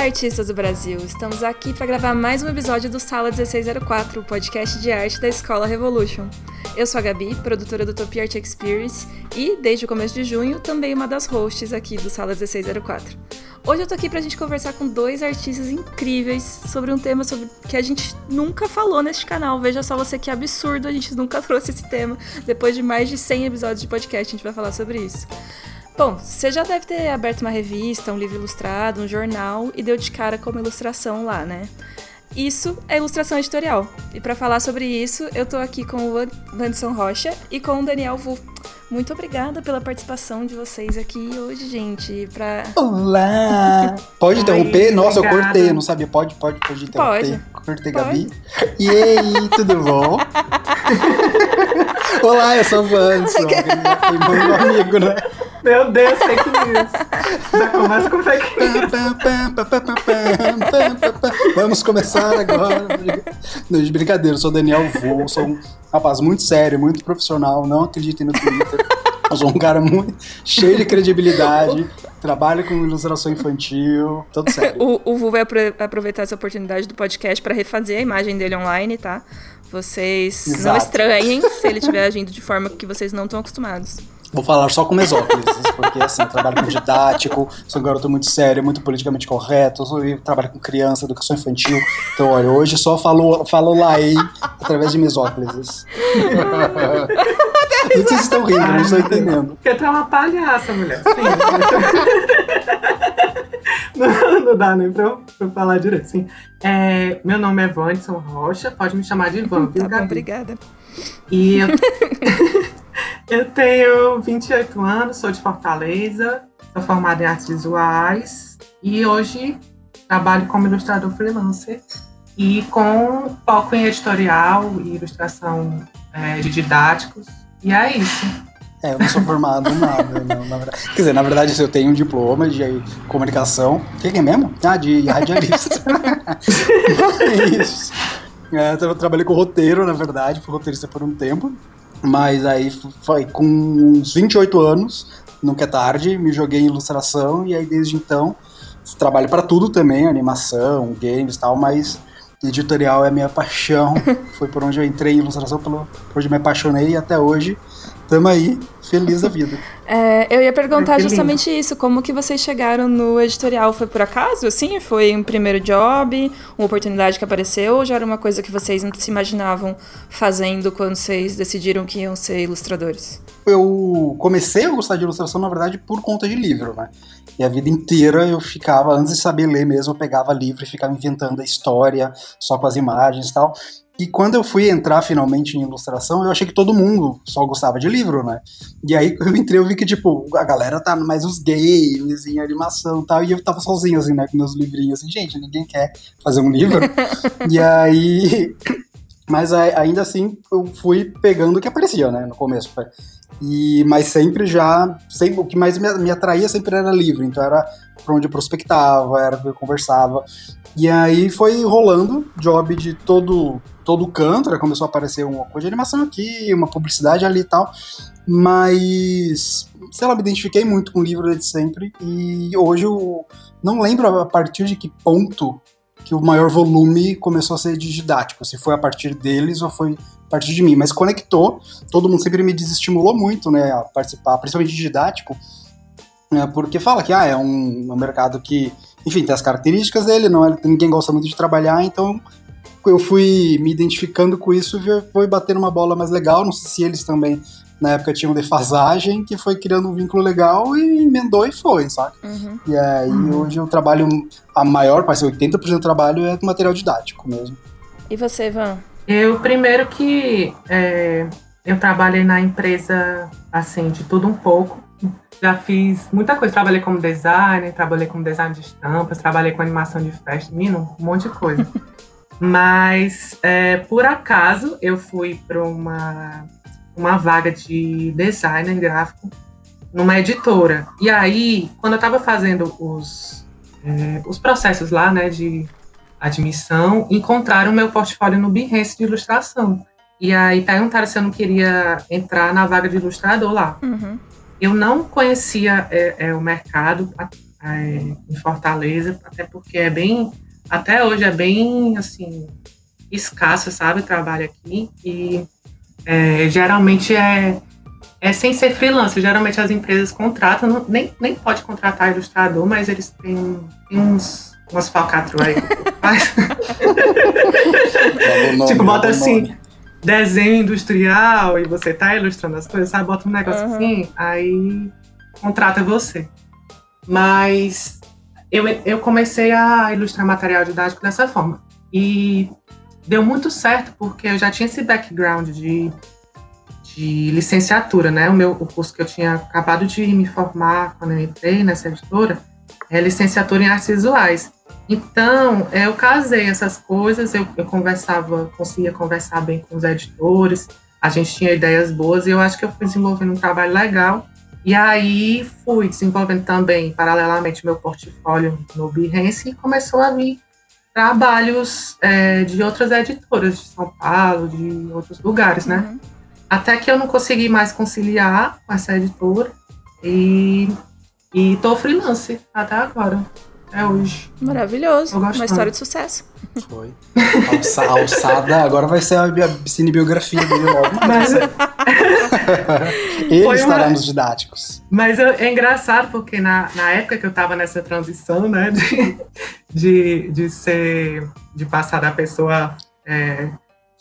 Olá, artistas do Brasil! Estamos aqui para gravar mais um episódio do Sala 1604, o podcast de arte da Escola Revolution. Eu sou a Gabi, produtora do Top Art Experience e, desde o começo de junho, também uma das hosts aqui do Sala 1604. Hoje eu tô aqui pra gente conversar com dois artistas incríveis sobre um tema sobre que a gente nunca falou neste canal. Veja só você que absurdo, a gente nunca trouxe esse tema. Depois de mais de 100 episódios de podcast, a gente vai falar sobre isso. Bom, você já deve ter aberto uma revista, um livro ilustrado, um jornal e deu de cara com uma ilustração lá, né? Isso é ilustração editorial. E para falar sobre isso, eu tô aqui com o Anderson Rocha e com o Daniel Vu. Muito obrigada pela participação de vocês aqui hoje, gente. Pra... Olá! Pode interromper? Ai, Nossa, obrigada. eu cortei, eu não sabia. Pode, pode, pode interromper. Pode. Cortei, pode. Gabi. E aí, tudo bom? Olá, eu sou o Vanson. meu amigo, né? Meu Deus, fake news. Já começa com fake news. Vamos começar agora. Não, de brincadeira, eu sou Daniel Vô, sou um rapaz muito sério, muito profissional, não acreditem no Twitter. Eu sou um cara muito cheio de credibilidade, trabalho com ilustração infantil, tudo sério. O, o Vu vai aproveitar essa oportunidade do podcast para refazer a imagem dele online, tá? Vocês Exato. não estranhem se ele estiver agindo de forma que vocês não estão acostumados. Vou falar só com mesóclises, porque assim, eu trabalho com didático, sou um garoto muito sério, muito politicamente correto, eu trabalho com criança, educação infantil. Então, olha, hoje só falo, falo laei através de mesóclises. não sei se estão rindo, não estou entendendo. Porque tu é uma palhaça, mulher. Sim. não, não dá nem pra eu, pra eu falar direito. Sim. É, meu nome é Vanderson Rocha, pode me chamar de Van. Tá obrigada. E eu... Eu tenho 28 anos, sou de Fortaleza, sou formada em artes visuais e hoje trabalho como ilustrador freelancer e com foco em editorial e ilustração é, de didáticos. E é isso. É, eu não sou formado em nada. Não, na verdade. Quer dizer, na verdade, eu tenho um diploma de comunicação. O que é mesmo? Ah, de radialista. é isso. É, eu trabalhei com roteiro, na verdade, fui roteirista por um tempo. Mas aí foi com uns 28 anos, nunca é tarde, me joguei em ilustração e aí desde então trabalho para tudo também, animação, games e tal, mas editorial é minha paixão. Foi por onde eu entrei em ilustração, por onde me apaixonei e até hoje Tamo aí, feliz da vida. É, eu ia perguntar Ai, justamente lindo. isso, como que vocês chegaram no editorial? Foi por acaso, assim? Foi um primeiro job, uma oportunidade que apareceu, ou já era uma coisa que vocês não se imaginavam fazendo quando vocês decidiram que iam ser ilustradores? Eu comecei a gostar de ilustração, na verdade, por conta de livro, né? E a vida inteira eu ficava, antes de saber ler mesmo, eu pegava livro e ficava inventando a história, só com as imagens e tal. E quando eu fui entrar finalmente em ilustração, eu achei que todo mundo só gostava de livro, né? E aí eu entrei, eu vi que, tipo, a galera tá mais os games, em animação e tal, e eu tava sozinho, assim, né, com meus livrinhos, assim, gente, ninguém quer fazer um livro. e aí. Mas ainda assim, eu fui pegando o que aparecia, né, no começo. E, mas sempre já, sempre, o que mais me, me atraía sempre era livro, então era pra onde eu prospectava, era pra eu conversava. E aí foi rolando job de todo todo canto, né? começou a aparecer uma coisa de animação aqui, uma publicidade ali e tal. Mas, sei lá, me identifiquei muito com o livro desde sempre. E hoje eu não lembro a partir de que ponto que o maior volume começou a ser de didático, se foi a partir deles ou foi a partir de mim, mas conectou, todo mundo sempre me desestimulou muito, né, a participar, principalmente de didático, né, porque fala que ah, é um, um mercado que enfim, tem as características dele, não é, ninguém gosta muito de trabalhar, então eu fui me identificando com isso e foi bater uma bola mais legal. Não sei se eles também na época tinham defasagem, que foi criando um vínculo legal e emendou e foi, sabe? Uhum. E aí uhum. hoje eu trabalho, a maior parte, 80% do trabalho é com material didático mesmo. E você, Ivan? Eu, primeiro que é, eu trabalhei na empresa, assim, de tudo um pouco. Já fiz muita coisa. Trabalhei como designer, trabalhei como design de estampas, trabalhei com animação de festa, menino, um monte de coisa. Mas, é, por acaso, eu fui para uma, uma vaga de designer gráfico numa editora. E aí, quando eu estava fazendo os, é, os processos lá, né, de admissão, encontraram meu portfólio no Behance de ilustração. E aí perguntaram se eu não queria entrar na vaga de ilustrador lá. Uhum. Eu não conhecia é, é, o mercado, é, em Fortaleza, até porque é bem, até hoje é bem, assim, escasso, sabe, o trabalho aqui, e é, geralmente é, é sem ser freelancer, geralmente as empresas contratam, não, nem, nem pode contratar ilustrador, mas eles têm, têm uns, umas falcatruas aí. tipo, bota assim, nome. desenho industrial e você tá ilustrando as coisas, sabe, bota um negócio uhum. assim, aí contrata você. Mas eu, eu comecei a ilustrar material didático dessa forma. E deu muito certo, porque eu já tinha esse background de, de licenciatura, né? O meu o curso que eu tinha acabado de me formar quando eu entrei nessa editora é licenciatura em artes visuais. Então, eu casei essas coisas, eu, eu conversava, conseguia conversar bem com os editores, a gente tinha ideias boas e eu acho que eu fui desenvolvendo um trabalho legal. E aí fui desenvolvendo também, paralelamente, meu portfólio no Behance e começou a vir trabalhos é, de outras editoras de São Paulo, de outros lugares, né? Uhum. Até que eu não consegui mais conciliar com essa editora e, e tô freelance até agora, até hoje. Maravilhoso, uma história de sucesso. Foi. Alça, alçada, agora vai ser a cinebiografia dele logo. Mas... Eles estaremos didáticos. Mas eu, é engraçado porque na, na época que eu estava nessa transição, né, de, de, de ser, de passar da pessoa, é,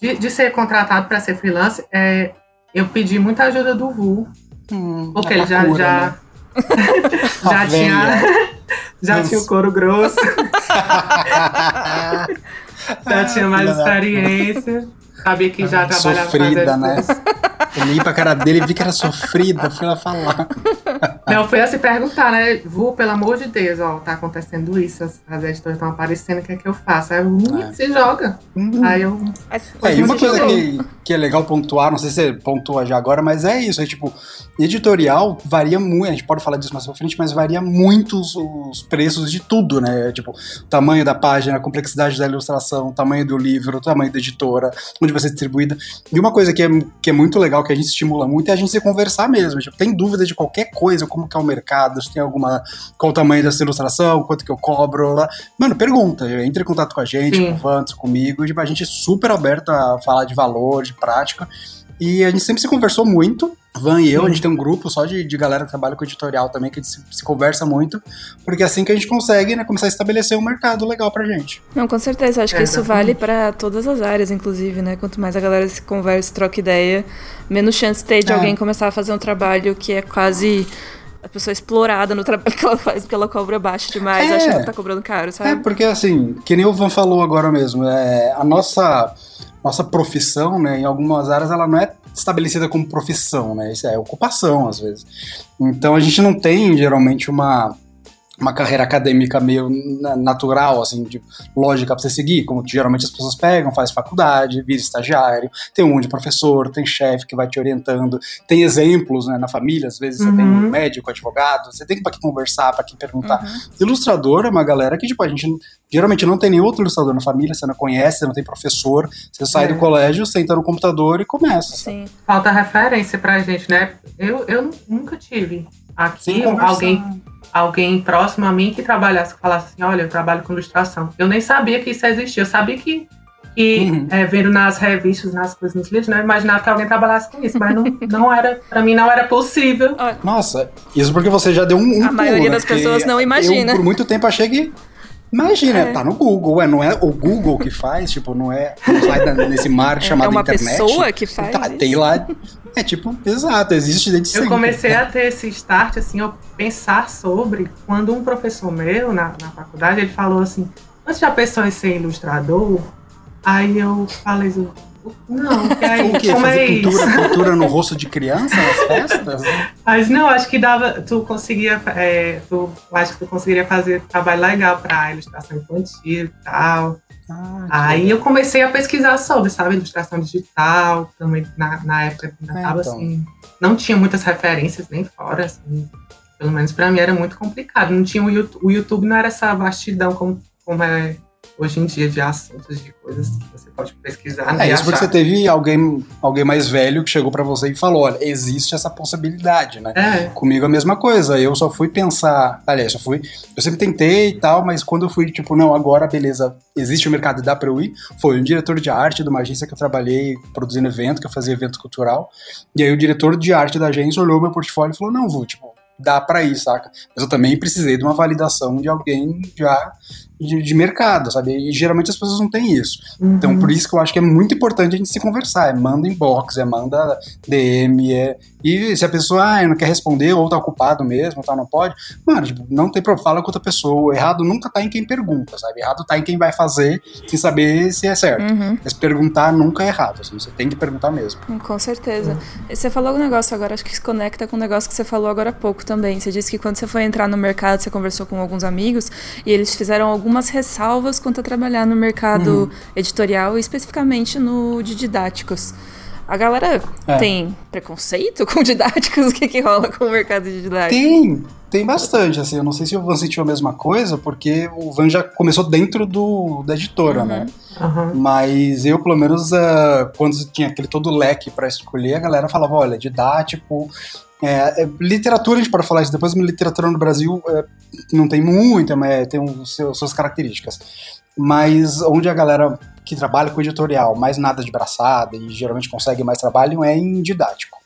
de, de ser contratado para ser freelance, é, eu pedi muita ajuda do Vu, hum, porque ele já, já, né? já tinha, já tinha o couro grosso. já tinha mais experiência. Sabia que já trabalhava Sofrida, né? Eu olhei pra cara dele e vi que era sofrida, fui lá falar. Não, fui a se perguntar, né? Vu, pelo amor de Deus, ó, tá acontecendo isso, as, as editoras estão aparecendo, o que é que eu faço? Aí eu, hum, é. se joga. Uhum. Aí eu. É, e uma coisa que, que é legal pontuar, não sei se você pontua já agora, mas é isso, é tipo, editorial varia muito, a gente pode falar disso mais pra frente, mas varia muito os, os preços de tudo, né? Tipo, o tamanho da página, a complexidade da ilustração, o tamanho do livro, o tamanho da editora, onde vai ser distribuída. E uma coisa que é, que é muito legal, que a gente estimula muito, é a gente se conversar mesmo. Tipo, tem dúvida de qualquer coisa, como que é o mercado, se tem alguma. qual o tamanho dessa ilustração, quanto que eu cobro. Lá. Mano, pergunta. Entre em contato com a gente, Sim. com o Vantos, comigo. Tipo, a gente é super aberto a falar de valor, de prática. E a gente sempre se conversou muito. Van e eu, a gente tem um grupo só de, de galera que trabalha com editorial também, que a gente se, se, conversa muito, porque é assim que a gente consegue né, começar a estabelecer um mercado legal pra gente. Não, com certeza, acho é, que isso vale para todas as áreas, inclusive, né? Quanto mais a galera se conversa, troca ideia, menos chance ter de é. alguém começar a fazer um trabalho que é quase a pessoa explorada no trabalho que ela faz, porque ela cobra baixo demais, é, achando que tá cobrando caro, sabe? É, porque assim, que nem o Van falou agora mesmo, é, a nossa, nossa profissão, né, em algumas áreas, ela não é estabelecida como profissão, né? Isso é ocupação, às vezes. Então a gente não tem, geralmente, uma uma carreira acadêmica meio natural, assim, de lógica pra você seguir, como geralmente as pessoas pegam, faz faculdade, vira estagiário, tem um monte de professor, tem chefe que vai te orientando, tem exemplos né, na família, às vezes uhum. você tem um uhum. médico, advogado, você tem para quem conversar, para quem perguntar. Uhum. Ilustrador é uma galera que, tipo, a gente geralmente não tem nenhum outro ilustrador na família, você não conhece, você não tem professor, você sai é. do colégio, senta no computador e começa. Sim. Falta referência pra gente, né? Eu, eu nunca tive aqui alguém alguém próximo a mim que trabalhasse, que falasse assim, olha, eu trabalho com ilustração. Eu nem sabia que isso existia. Eu sabia que, que uhum. é, vendo nas revistas, nas coisas, nos livros, né, imaginava que alguém trabalhasse com isso, mas não, não era, para mim não era possível. Nossa, isso porque você já deu um, um A maioria né, das pessoas não imagina. Eu, por muito tempo achei que Imagina, é. tá no Google, é, não é o Google que faz, tipo, não é, não vai nesse mar é, chamado é uma internet. pessoa que faz. Tá, tem lá, é tipo, exato, existe desde sempre. Eu comecei a ter esse start, assim, eu pensar sobre, quando um professor meu na, na faculdade, ele falou assim, você já pensou em ser ilustrador? Aí eu falei assim, não, aí, o quê? Como Fazer é pintura, isso? pintura no rosto de criança nas festas? Mas não, acho que dava, tu conseguia, é, tu, acho que tu conseguiria fazer trabalho legal para ilustração infantil e tal. Ah, aí eu comecei a pesquisar sobre, sabe, ilustração digital, também na, na época ainda é, tava então. assim, não tinha muitas referências nem fora, assim, pelo menos para mim era muito complicado, não tinha o YouTube, o YouTube não era essa vastidão como, como é hoje em dia de assuntos, de coisas que você pode pesquisar. É isso porque você teve alguém, alguém mais velho que chegou para você e falou: olha, existe essa possibilidade, né? É. Comigo a mesma coisa. Eu só fui pensar, aliás, só fui. Eu sempre tentei e tal, mas quando eu fui, tipo, não, agora beleza, existe o mercado e dá pra eu ir, foi um diretor de arte de uma agência que eu trabalhei produzindo evento, que eu fazia evento cultural. E aí o diretor de arte da agência olhou meu portfólio e falou: não, vou, tipo, dá para ir, saca? Mas eu também precisei de uma validação de alguém já de, de, mercado, sabe? E geralmente as pessoas não têm isso. Uhum. Então, por isso que eu acho que é muito importante a gente se conversar. É manda inbox, é manda DM, é. E se a pessoa ah, não quer responder ou tá ocupado mesmo, tá, não pode, mano, tipo, não tem problema, fala com outra pessoa. Errado nunca tá em quem pergunta, sabe? Errado tá em quem vai fazer sem saber se é certo. Uhum. Mas perguntar nunca é errado, assim, você tem que perguntar mesmo. Hum, com certeza. Uhum. Você falou um negócio agora, acho que se conecta com o um negócio que você falou agora há pouco também. Você disse que quando você foi entrar no mercado, você conversou com alguns amigos e eles fizeram algum algumas ressalvas quanto a trabalhar no mercado uhum. editorial, especificamente no de didáticos. A galera é. tem preconceito com didáticos? O que, que rola com o mercado de didáticos? Tem, tem bastante, assim, eu não sei se o Van sentiu a mesma coisa, porque o Van já começou dentro do, da editora, né? uhum. né? Uhum. Mas eu, pelo menos, uh, quando tinha aquele todo leque para escolher, a galera falava, olha, didático, é, é, literatura, a gente pode falar isso depois, mas literatura no Brasil é, não tem muita, mas tem os seus, suas características. Mas onde a galera que trabalha com editorial, mais nada de braçada e geralmente consegue mais trabalho, é em didático.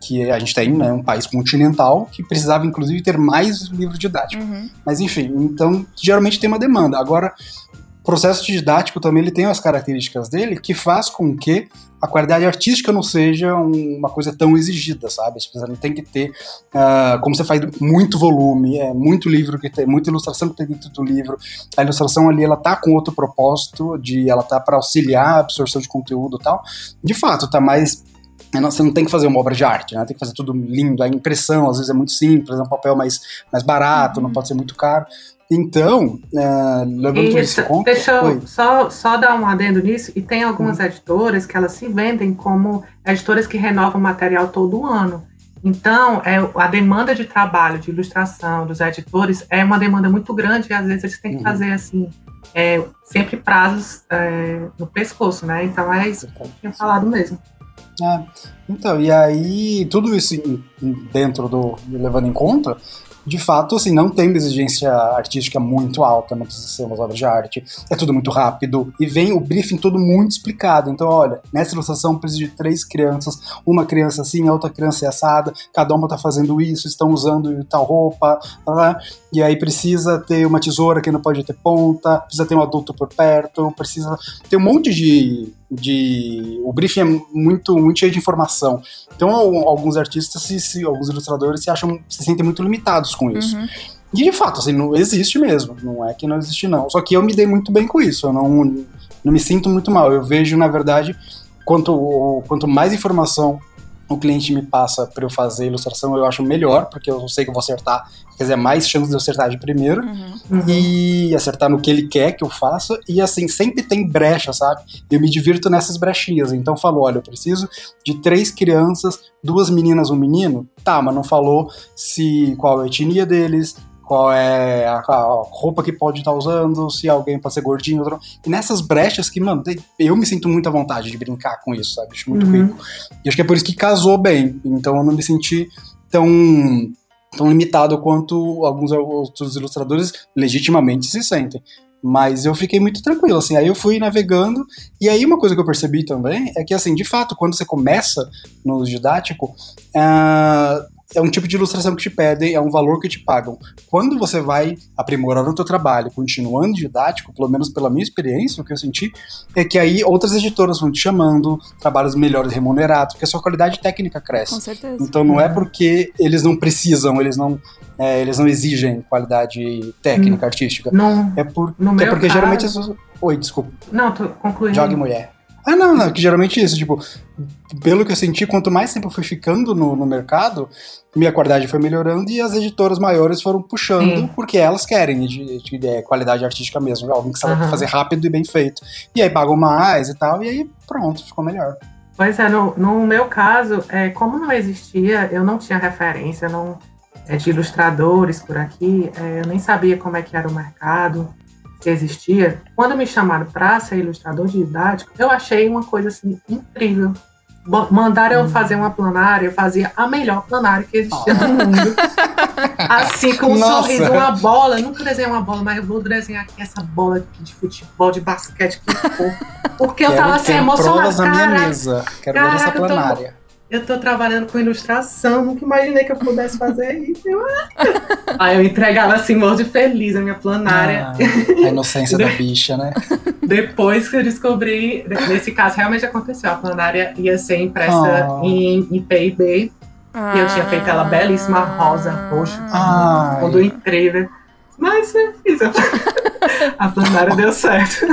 Que a gente tem né, um país continental que precisava, inclusive, ter mais livros didáticos. Uhum. Mas enfim, então geralmente tem uma demanda. Agora, processo didático também ele tem as características dele que faz com que a qualidade artística não seja uma coisa tão exigida, sabe? Você não tem que ter, uh, como você faz muito volume, é muito livro que tem, muita ilustração que tem dentro do livro. A ilustração ali ela tá com outro propósito, de ela tá para auxiliar a absorção de conteúdo e tal. De fato, tá mais é, você não tem que fazer uma obra de arte, né? Tem que fazer tudo lindo. A impressão, às vezes, é muito simples, é um papel mais, mais barato, uhum. não pode ser muito caro. Então, uh, levando tudo isso em conta... Deixa eu só, só dar um adendo nisso. E tem algumas uhum. editoras que elas se vendem como editoras que renovam material todo ano. Então, é, a demanda de trabalho, de ilustração dos editores é uma demanda muito grande e às vezes eles têm que uhum. fazer assim, é, sempre prazos é, no pescoço, né? Então é isso que eu tinha falado mesmo. É, então, e aí, tudo isso dentro do. levando em conta, de fato, assim, não tem uma exigência artística muito alta, não precisa ser umas obras de arte, é tudo muito rápido, e vem o briefing todo muito explicado. Então, olha, nessa ilustração precisa de três crianças, uma criança assim, a outra criança é assada, cada uma tá fazendo isso, estão usando tal roupa, e aí precisa ter uma tesoura que não pode ter ponta, precisa ter um adulto por perto, precisa ter um monte de de o briefing é muito muito cheio de informação. Então alguns artistas, se, se, alguns ilustradores se acham se sentem muito limitados com isso. Uhum. E de fato, assim, não existe mesmo. Não é que não existe, não. Só que eu me dei muito bem com isso. Eu não, não me sinto muito mal. Eu vejo, na verdade, quanto, quanto mais informação o cliente me passa para eu fazer a ilustração, eu acho melhor, porque eu sei que eu vou acertar, quer dizer, mais chance de eu acertar de primeiro, uhum. e acertar no que ele quer que eu faça, e assim, sempre tem brecha, sabe? Eu me divirto nessas brechinhas, então falou, olha, eu preciso de três crianças, duas meninas, um menino, tá, mas não falou se qual é a etnia deles, qual é a, a roupa que pode estar tá usando, se alguém pode ser gordinho. Outro. E nessas brechas que, mano, eu me sinto muito à vontade de brincar com isso, sabe? Acho muito uhum. rico. E acho que é por isso que casou bem. Então eu não me senti tão tão limitado quanto alguns outros ilustradores legitimamente se sentem. Mas eu fiquei muito tranquilo, assim. Aí eu fui navegando, e aí uma coisa que eu percebi também é que, assim, de fato, quando você começa no didático, uh, é um tipo de ilustração que te pedem, é um valor que te pagam. Quando você vai aprimorando o teu trabalho, continuando didático, pelo menos pela minha experiência, o que eu senti, é que aí outras editoras vão te chamando, trabalhos melhores remunerados, porque a sua qualidade técnica cresce. Com certeza. Então não é uhum. porque eles não precisam, eles não, é, eles não exigem qualidade técnica, hum, artística. Não, é, por, é porque caso... geralmente as pessoas... Oi, desculpa. Não, tô concluindo. Jogue mulher. Ah, não, não, que geralmente é isso, tipo, pelo que eu senti, quanto mais tempo eu fui ficando no, no mercado, minha qualidade foi melhorando e as editoras maiores foram puxando Sim. porque elas querem de, de, de, qualidade artística mesmo, alguém que sabe uhum. fazer rápido e bem feito. E aí pagam mais e tal, e aí pronto, ficou melhor. Pois é, no, no meu caso, é, como não existia, eu não tinha referência não, é, de ilustradores por aqui, é, eu nem sabia como é que era o mercado, se existia, quando me chamaram para ser ilustrador didático, eu achei uma coisa assim incrível. Mandaram eu hum. fazer uma planária, eu fazia a melhor planária que existia oh. no mundo. Assim, com um Nossa. sorriso, uma bola. Eu nunca desenhei uma bola, mas eu vou desenhar aqui essa bola aqui de futebol, de basquete, que for. Porque eu tava assim, emocionada. Quero na minha mesa. Quero caraca, ver essa planária eu tô trabalhando com ilustração, nunca imaginei que eu pudesse fazer isso. Aí eu entregava assim, morro feliz a minha planária. Ah, a inocência da bicha, né? Depois que eu descobri, nesse caso realmente aconteceu, a planária ia ser impressa oh. em, em PIB. Ah. E eu tinha feito ela belíssima, rosa, roxo, tudo incrível. Mas eu fiz. A planária deu certo.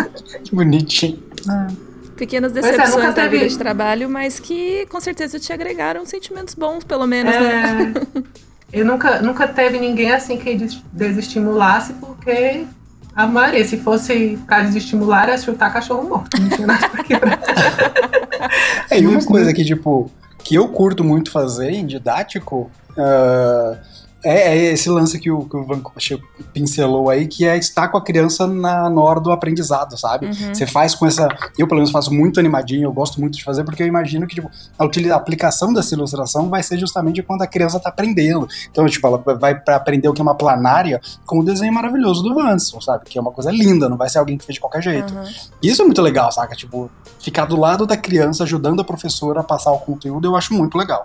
Que bonitinho. Ah pequenas é, decepções é, da teve... vida de trabalho, mas que com certeza te agregaram sentimentos bons, pelo menos, é... né? Eu nunca, nunca teve ninguém assim que desestimulasse, porque a maioria, se fosse pra desestimular, era chutar cachorro morto. Não tinha nada pra quebrar. É, e uma coisa que, tipo, que eu curto muito fazer em didático. Uh, é, é, esse lance que o, que o Van pincelou aí, que é estar com a criança na, na hora do aprendizado, sabe? Uhum. Você faz com essa. Eu, pelo menos, faço muito animadinho, eu gosto muito de fazer, porque eu imagino que tipo, a, a aplicação dessa ilustração vai ser justamente quando a criança está aprendendo. Então, tipo, ela vai para aprender o que é uma planária com o desenho maravilhoso do Vanson, sabe? Que é uma coisa linda, não vai ser alguém que fez de qualquer jeito. Uhum. Isso é muito legal, saca? Tipo, ficar do lado da criança, ajudando a professora a passar o conteúdo, eu acho muito legal.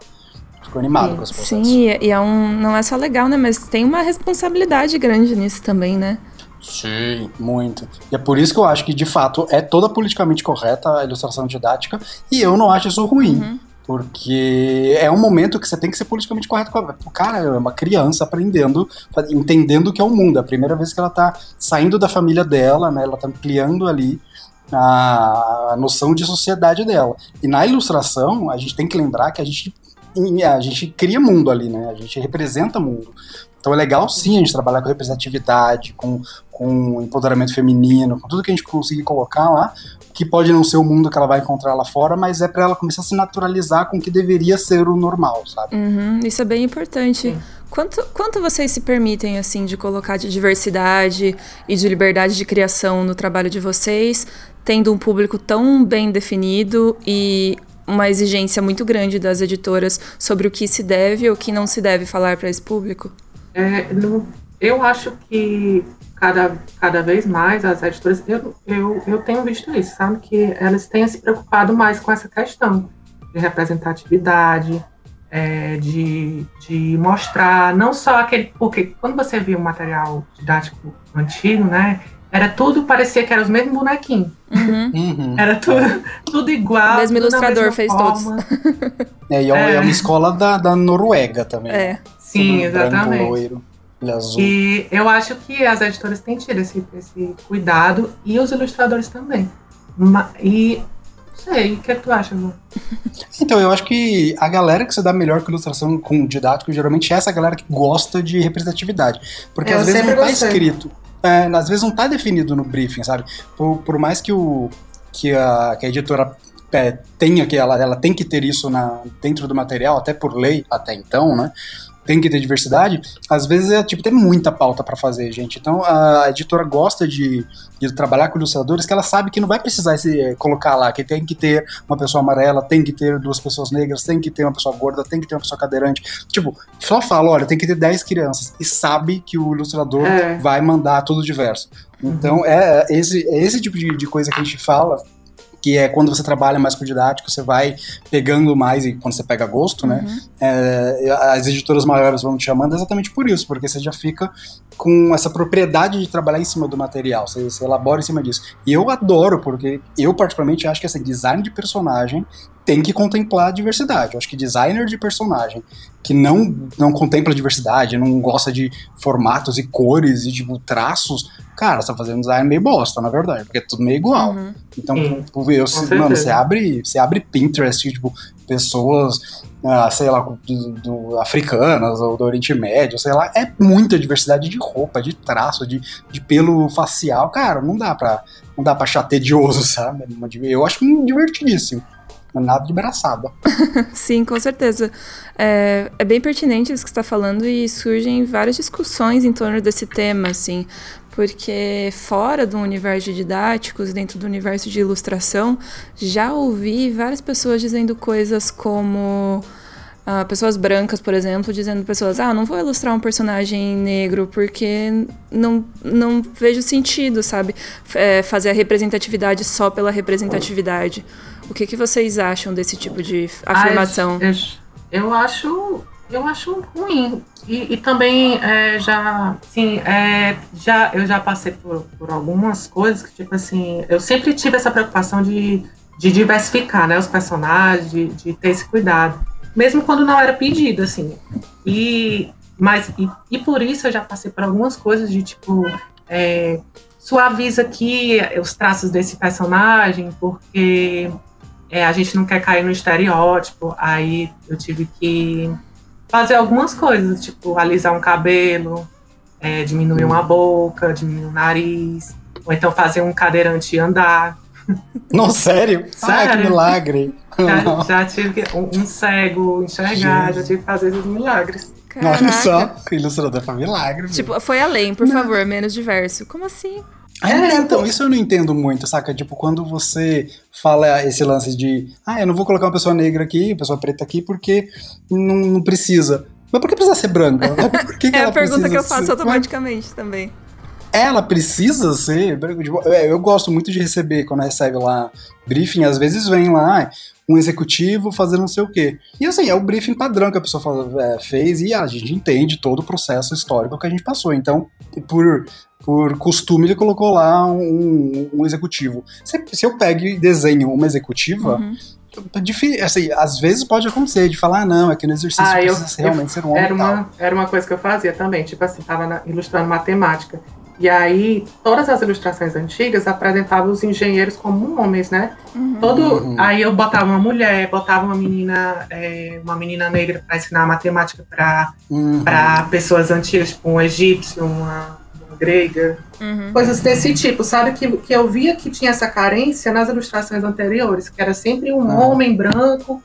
Fico animado com as processos. Sim, e é um, não é só legal, né? Mas tem uma responsabilidade grande nisso também, né? Sim, muito. E é por isso que eu acho que, de fato, é toda politicamente correta a ilustração didática, e eu não acho isso ruim. Uhum. Porque é um momento que você tem que ser politicamente correto com a. Cara, é uma criança aprendendo, entendendo o que é o mundo. É a primeira vez que ela tá saindo da família dela, né? Ela tá ampliando ali a noção de sociedade dela. E na ilustração, a gente tem que lembrar que a gente a gente cria mundo ali, né? A gente representa mundo. Então é legal sim a gente trabalhar com representatividade, com, com empoderamento feminino, com tudo que a gente conseguir colocar lá, que pode não ser o mundo que ela vai encontrar lá fora, mas é para ela começar a se naturalizar com o que deveria ser o normal, sabe? Uhum, isso é bem importante. Quanto, quanto vocês se permitem, assim, de colocar de diversidade e de liberdade de criação no trabalho de vocês, tendo um público tão bem definido e uma exigência muito grande das editoras sobre o que se deve ou o que não se deve falar para esse público? É, no, eu acho que cada, cada vez mais as editoras, eu, eu, eu tenho visto isso, sabe? Que elas têm se preocupado mais com essa questão de representatividade, é, de, de mostrar não só aquele. Porque quando você vê um material didático antigo, né? Era tudo, parecia que eram os mesmos bonequinhos. Uhum. Uhum. Era tudo, tudo igual. O mesmo ilustrador fez forma. todos. É, e é, é uma escola da, da Noruega também. É. Sim, exatamente. Branco, loiro, azul. E eu acho que as editoras têm tido esse, esse cuidado e os ilustradores também. E não sei, o que, é que tu acha, amor? Então, eu acho que a galera que se dá melhor com ilustração com didático, geralmente é essa galera que gosta de representatividade. Porque eu às vezes não tá escrito é, às vezes não está definido no briefing, sabe? Por, por mais que, o, que, a, que a editora é, tenha que ela, ela tem que ter isso na, dentro do material, até por lei, até então, né? Tem que ter diversidade, às vezes é tipo tem muita pauta para fazer, gente. Então a editora gosta de, de, trabalhar com ilustradores que ela sabe que não vai precisar se colocar lá que tem que ter uma pessoa amarela, tem que ter duas pessoas negras, tem que ter uma pessoa gorda, tem que ter uma pessoa cadeirante. Tipo, só fala, olha, tem que ter 10 crianças e sabe que o ilustrador é. vai mandar tudo diverso. Então uhum. é, esse, é esse tipo de, de coisa que a gente fala que é quando você trabalha mais com didático, você vai pegando mais e quando você pega gosto, né? uhum. É, as editoras maiores vão te chamando exatamente por isso, porque você já fica com essa propriedade de trabalhar em cima do material, você, você elabora em cima disso. E eu adoro, porque eu particularmente acho que esse design de personagem tem que contemplar a diversidade. Eu acho que designer de personagem que não, não contempla a diversidade, não gosta de formatos e cores e tipo, traços, cara, você tá fazendo design meio bosta, na verdade, porque é tudo meio igual. Uhum. Então, tipo, eu, mano, você abre, você abre Pinterest, tipo, pessoas, ah, sei lá, do, do, africanas ou do Oriente Médio, sei lá, é muita diversidade de roupa, de traço, de, de pelo facial, cara, não dá pra, não dá pra achar tedioso, sabe? Eu acho divertidíssimo. É nada de braçada. Sim, com certeza. É, é bem pertinente isso que está falando e surgem várias discussões em torno desse tema, assim porque fora do universo de didáticos, dentro do universo de ilustração, já ouvi várias pessoas dizendo coisas como uh, pessoas brancas, por exemplo, dizendo pessoas, ah, não vou ilustrar um personagem negro porque não, não vejo sentido, sabe? É, fazer a representatividade só pela representatividade. O que, que vocês acham desse tipo de afirmação? Ah, eu, eu acho eu acho ruim. E, e também é, já, sim, é, já, eu já passei por, por algumas coisas que, tipo assim, eu sempre tive essa preocupação de, de diversificar, né, os personagens, de, de ter esse cuidado. Mesmo quando não era pedido, assim. E, mas, e, e por isso eu já passei por algumas coisas de, tipo, é, suaviza aqui os traços desse personagem, porque é, a gente não quer cair no estereótipo. Aí eu tive que fazer algumas coisas, tipo alisar um cabelo, é, diminuir uma boca, diminuir o nariz, ou então fazer um cadeirante andar. Não, sério? sério? Ah, que milagre! Já, já tive que, um, um, cego enxergar, Gente. já tive que fazer esses milagres. Caraca. Olha só, ilustrador foi milagre. Tipo, foi além, por Não. favor, menos diverso. Como assim? É, é, então, isso eu não entendo muito, saca? Tipo, quando você fala esse lance de, ah, eu não vou colocar uma pessoa negra aqui, uma pessoa preta aqui, porque não, não precisa. Mas por que precisa ser branca? É a pergunta que eu faço ser... automaticamente Mas... também. Ela precisa ser branca? Tipo, é, eu gosto muito de receber, quando recebe lá briefing, às vezes vem lá um executivo fazendo não sei o quê. E assim, é o briefing padrão que a pessoa é, fez e a gente entende todo o processo histórico que a gente passou. Então, por por costume, ele colocou lá um, um executivo. Se, se, eu pego e desenho uma executiva, uhum. Assim, às vezes pode acontecer de falar, ah, não, aqui no exercício ah, precisa eu, realmente ser um homem. Era uma, era uma coisa que eu fazia também, tipo assim, tava na, ilustrando matemática. E aí, todas as ilustrações antigas apresentavam os engenheiros como homens, né? Uhum. Todo, uhum. Aí eu botava uma mulher, botava uma menina, é, uma menina negra para ensinar matemática para uhum. pessoas antigas, tipo um egípcio, uma grega, uhum. coisas desse tipo, sabe? Que, que eu via que tinha essa carência nas ilustrações anteriores, que era sempre um uhum. homem branco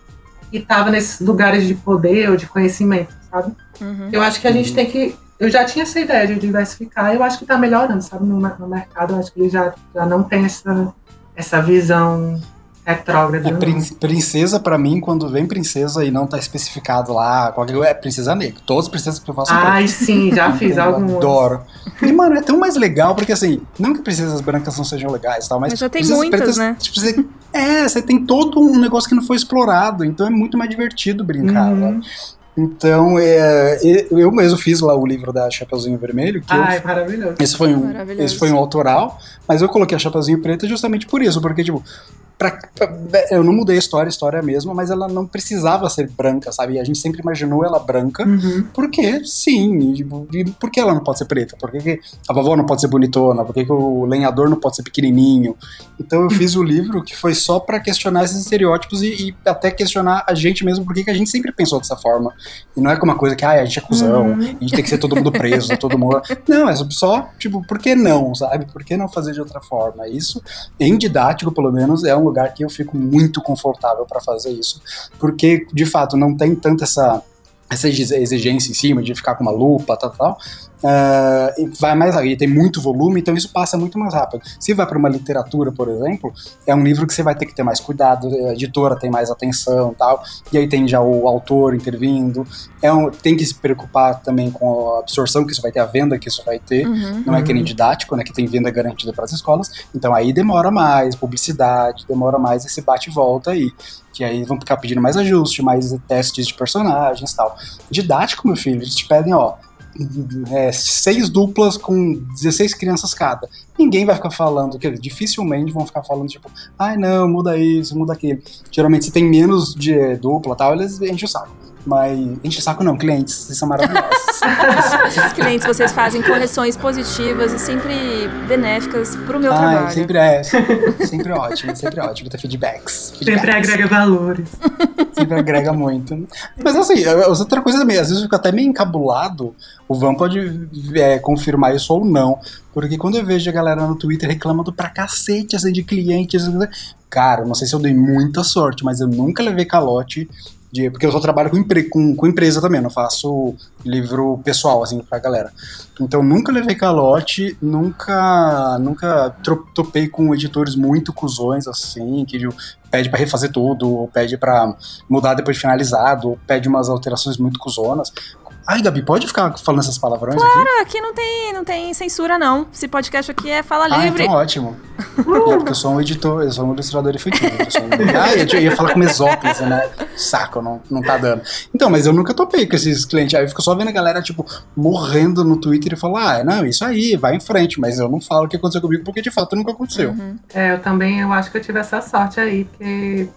que estava nesses lugares de poder ou de conhecimento, sabe? Uhum. Eu acho que a gente tem que. Eu já tinha essa ideia de diversificar, eu acho que está melhorando, sabe? No, no mercado, eu acho que ele já, já não tem essa, essa visão retrógrada. É, princesa, para mim, quando vem princesa e não tá especificado lá, qualquer é princesa negra. Todas as princesas que eu faço Ai, sim, já fiz algumas. Adoro. E, mano, é tão mais legal, porque assim, não que princesas brancas não sejam legais tal, mas. mas já tem muitas, pretas, né? Tipo, você, é, você tem todo um negócio que não foi explorado, então é muito mais divertido brincar, uhum. né? Então, é, eu mesmo fiz lá o livro da Chapeuzinho Vermelho. Que ah, eu, é maravilhoso. Esse foi, um, esse foi um autoral, mas eu coloquei a Chapeuzinho Preta justamente por isso, porque, tipo, Pra, eu não mudei a história, a história é a mesma, mas ela não precisava ser branca, sabe? A gente sempre imaginou ela branca, uhum. porque sim, e, e por que ela não pode ser preta? Por que, que a vovó não pode ser bonitona? Por que, que, o lenhador não pode ser pequenininho? Então eu fiz o livro que foi só para questionar esses estereótipos e, e, até questionar a gente mesmo, porque que a gente sempre pensou dessa forma. E não é como uma coisa que, ah, a gente é cuzão, uhum. a gente tem que ser todo mundo preso, todo mundo. Não, é só, tipo, por que não, sabe? Por que não fazer de outra forma? Isso, em didático, pelo menos, é um lugar que eu fico muito confortável para fazer isso, porque de fato não tem tanta essa essa exigência em cima de ficar com uma lupa, tal, tal, uh, vai mais e tem muito volume, então isso passa muito mais rápido. Se vai para uma literatura, por exemplo, é um livro que você vai ter que ter mais cuidado, a editora tem mais atenção, tal, e aí tem já o autor intervindo, é um, tem que se preocupar também com a absorção que isso vai ter, a venda que isso vai ter, uhum, não é que nem uhum. didático, né, que tem venda garantida para as escolas, então aí demora mais, publicidade, demora mais esse bate e volta aí que aí vão ficar pedindo mais ajuste, mais testes de personagens e tal. Didático, meu filho, eles te pedem, ó, é, seis duplas com 16 crianças cada. Ninguém vai ficar falando, que dificilmente vão ficar falando, tipo, ai não, muda isso, muda aquilo. Geralmente, se tem menos de dupla tal, eles enchem o saco. Mas enche o saco não, clientes, vocês são maravilhosos. Esses clientes, vocês fazem correções positivas e sempre benéficas pro meu Ai, trabalho. Sempre é, sempre ótimo, sempre ótimo ter feedbacks. feedbacks. Sempre agrega valores. Sempre agrega muito. Mas assim, outra coisa também, às vezes eu fico até meio encabulado, o Van pode é, confirmar isso ou não, porque quando eu vejo a galera no Twitter reclamando pra cacete assim, de clientes, cara, não sei se eu dei muita sorte, mas eu nunca levei calote de, porque eu só trabalho com, empre, com, com empresa também, não faço livro pessoal, assim, pra galera. Então nunca levei calote, nunca nunca topei com editores muito cuzões, assim, que pede para refazer tudo, ou pede para mudar depois de finalizado, ou pede umas alterações muito cuzonas. Ai, Gabi, pode ficar falando essas palavrões claro, aqui? Claro, aqui não tem, não tem censura, não. Esse podcast aqui é fala ah, livre. Então ótimo. É porque eu sou um editor, eu sou um ilustrador infantil. Um... ah, eu ia falar com mesóclise, né? Saco, não, não tá dando. Então, mas eu nunca topei com esses clientes. Aí eu fico só vendo a galera, tipo, morrendo no Twitter e falar, ah, não, isso aí, vai em frente. Mas eu não falo o que aconteceu comigo porque de fato nunca aconteceu. Uhum. É, eu também, eu acho que eu tive essa sorte aí, porque,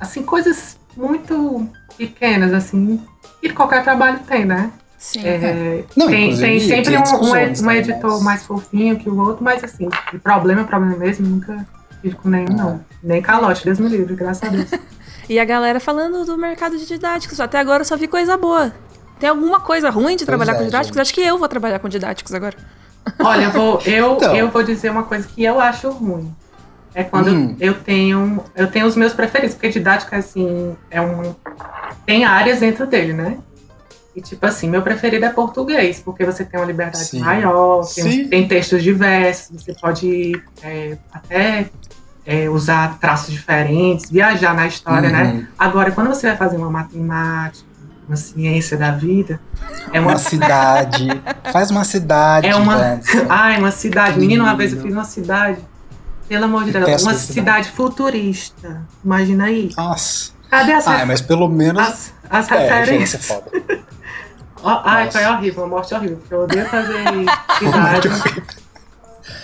assim, coisas muito pequenas, assim, e qualquer trabalho tem, né? Sim. É, não, tem, tem sempre um, um, um editor mas... mais fofinho que o outro, mas assim, problema é problema mesmo, nunca tive com nenhum, não. Nem calote, Deus me livre, graças a Deus. e a galera falando do mercado de didáticos, até agora eu só vi coisa boa. Tem alguma coisa ruim de trabalhar é, com didáticos? Gente. Acho que eu vou trabalhar com didáticos agora. Olha, eu vou, eu, então. eu vou dizer uma coisa que eu acho ruim. É quando hum. eu tenho eu tenho os meus preferidos, porque didática assim é um tem áreas dentro dele, né? E tipo assim, meu preferido é português, porque você tem uma liberdade Sim. maior, tem, tem, textos diversos, você pode é, até é, usar traços diferentes, viajar na história, né? uhum. né? Agora, quando você vai fazer uma matemática, uma ciência da vida, é uma, uma cidade. Faz uma cidade. É uma. Ai, uma cidade. Menino, uma vez eu fiz uma cidade. Pelo amor de Deus, uma cidade futurista. Imagina aí. Nossa. Cadê as Ah, mas pelo menos. As, as é, referências. É foda. Oh, ai, foi horrível, morte horrível, porque eu odeio fazer cidade.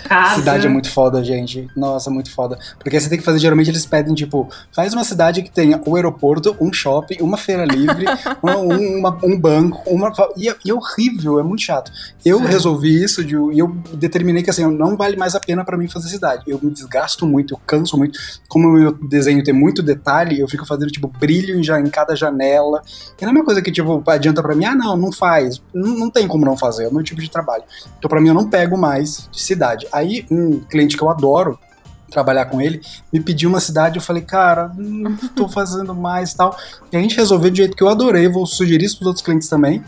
Casa. Cidade é muito foda, gente. Nossa, muito foda. Porque você tem que fazer, geralmente eles pedem, tipo, faz uma cidade que tenha o um aeroporto, um shopping, uma feira livre, um, uma, um banco, uma. E é, e é, horrível, é muito chato. Eu resolvi isso de, e eu determinei que assim, não vale mais a pena para mim fazer cidade. Eu me desgasto muito, eu canso muito. Como o meu desenho tem muito detalhe, eu fico fazendo, tipo, brilho em, em cada janela. E não é uma coisa que, tipo, adianta para mim, ah, não, não faz. Não, não tem como não fazer, é o meu tipo de trabalho. Então, para mim, eu não pego mais de cidade. Aí, um cliente que eu adoro trabalhar com ele, me pediu uma cidade, eu falei, cara, não tô fazendo mais tal. E a gente resolveu do jeito que eu adorei, vou sugerir isso pros outros clientes também,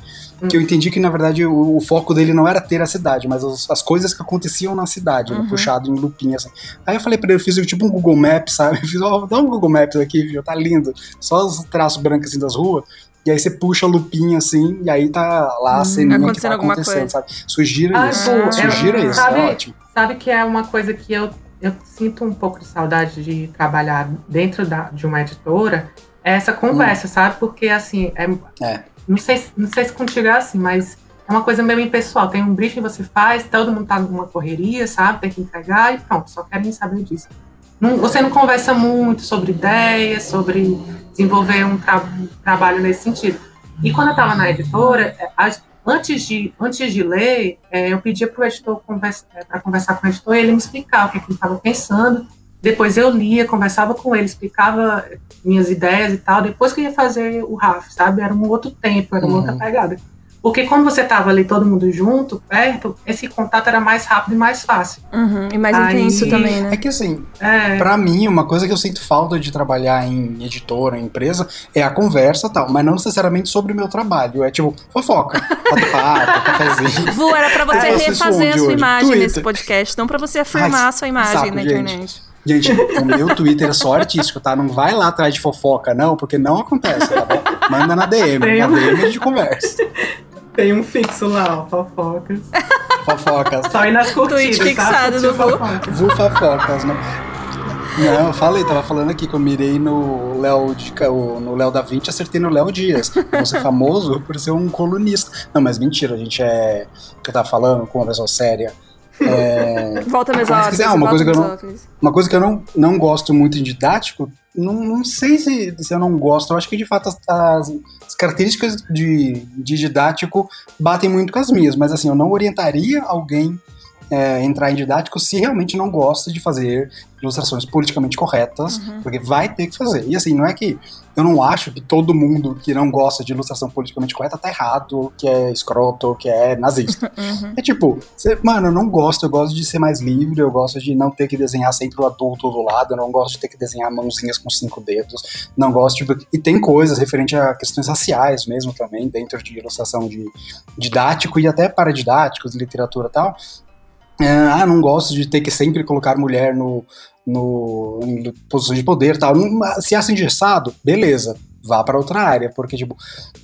que eu entendi que, na verdade, o, o, foco dele não era ter a cidade, mas as, as coisas que aconteciam na cidade, né, uhum. puxado em lupinha, assim. Aí eu falei pra ele, eu fiz tipo um Google Maps, sabe? Eu fiz, ó, oh, dá um Google Maps aqui, viu? Tá lindo. Só os traços brancos, assim, das ruas. E aí você puxa a lupinha assim, e aí tá lá a hum, ceninha que tá acontecendo, sabe? Sugira ah, isso. Pô, sugira é, isso, sabe, é ótimo. Sabe que é uma coisa que eu, eu sinto um pouco de saudade de trabalhar dentro da, de uma editora, é essa conversa, hum. sabe? Porque assim, é, é. Não, sei, não sei se contigo é assim, mas é uma coisa meio impessoal. Tem um briefing que você faz, todo mundo tá numa correria, sabe? Tem que entregar e pronto, só querem saber disso. Não, você não conversa muito sobre ideias, sobre desenvolver um, tra trabalho nesse sentido. E quando eu estava na editora, é, antes de, antes de ler, é, eu pedia para o editor conversa, é, para conversar com o editor e ele me explicar o que, que ele estava pensando. Depois eu lia, conversava com ele, explicava minhas ideias e tal. Depois que eu ia fazer o RAF, sabe? Era um outro tempo, era uma uhum. outra pegada. Porque quando você tava ali todo mundo junto, perto, esse contato era mais rápido e mais fácil. Uhum, e mais Aí, intenso também, né? É que assim, é... pra mim, uma coisa que eu sinto falta de trabalhar em editora, em empresa, é a conversa e tal, mas não necessariamente sobre o meu trabalho. É tipo, fofoca, papo, cafezinho. Vu, era pra você é, refazer a sua imagem Twitter. nesse podcast, não pra você afirmar Ai, a sua imagem saco, na internet. Gente. Gente, o meu Twitter é só artístico, tá? Não vai lá atrás de fofoca, não, porque não acontece, tá bom? Manda na DM, na DM a gente conversa. Tem um fixo lá, ó, fofocas. Fofocas. Só ir nas curtidas, Tweet tá? fixado do Vu. Vu fofocas, né? Não, eu falei, tava falando aqui que eu mirei no Léo no Léo da Vinci, acertei no Léo Dias. Vou ser famoso por ser um colunista. Não, mas mentira, a gente é. que eu tava falando com uma pessoa séria. É... Volta. Ah, uma, coisa que eu não, uma coisa que eu não, não gosto muito em didático, não, não sei se, se eu não gosto, eu acho que de fato as, as, as características de, de didático batem muito com as minhas, mas assim, eu não orientaria alguém é, entrar em didático se realmente não gosta de fazer ilustrações politicamente corretas, uhum. porque vai ter que fazer. E assim, não é que eu não acho que todo mundo que não gosta de ilustração politicamente correta tá errado, que é escroto, que é nazista. Uhum. É tipo, você, mano, eu não gosto, eu gosto de ser mais livre, eu gosto de não ter que desenhar sempre o adulto do lado, eu não gosto de ter que desenhar mãozinhas com cinco dedos, não gosto, tipo, e tem coisas referente a questões raciais mesmo também, dentro de ilustração de didático e até paradidáticos, literatura e tal, ah, não gosto de ter que sempre colocar mulher no, no, em posições de poder tal. Se é assim engessado, beleza, vá para outra área, porque, tipo,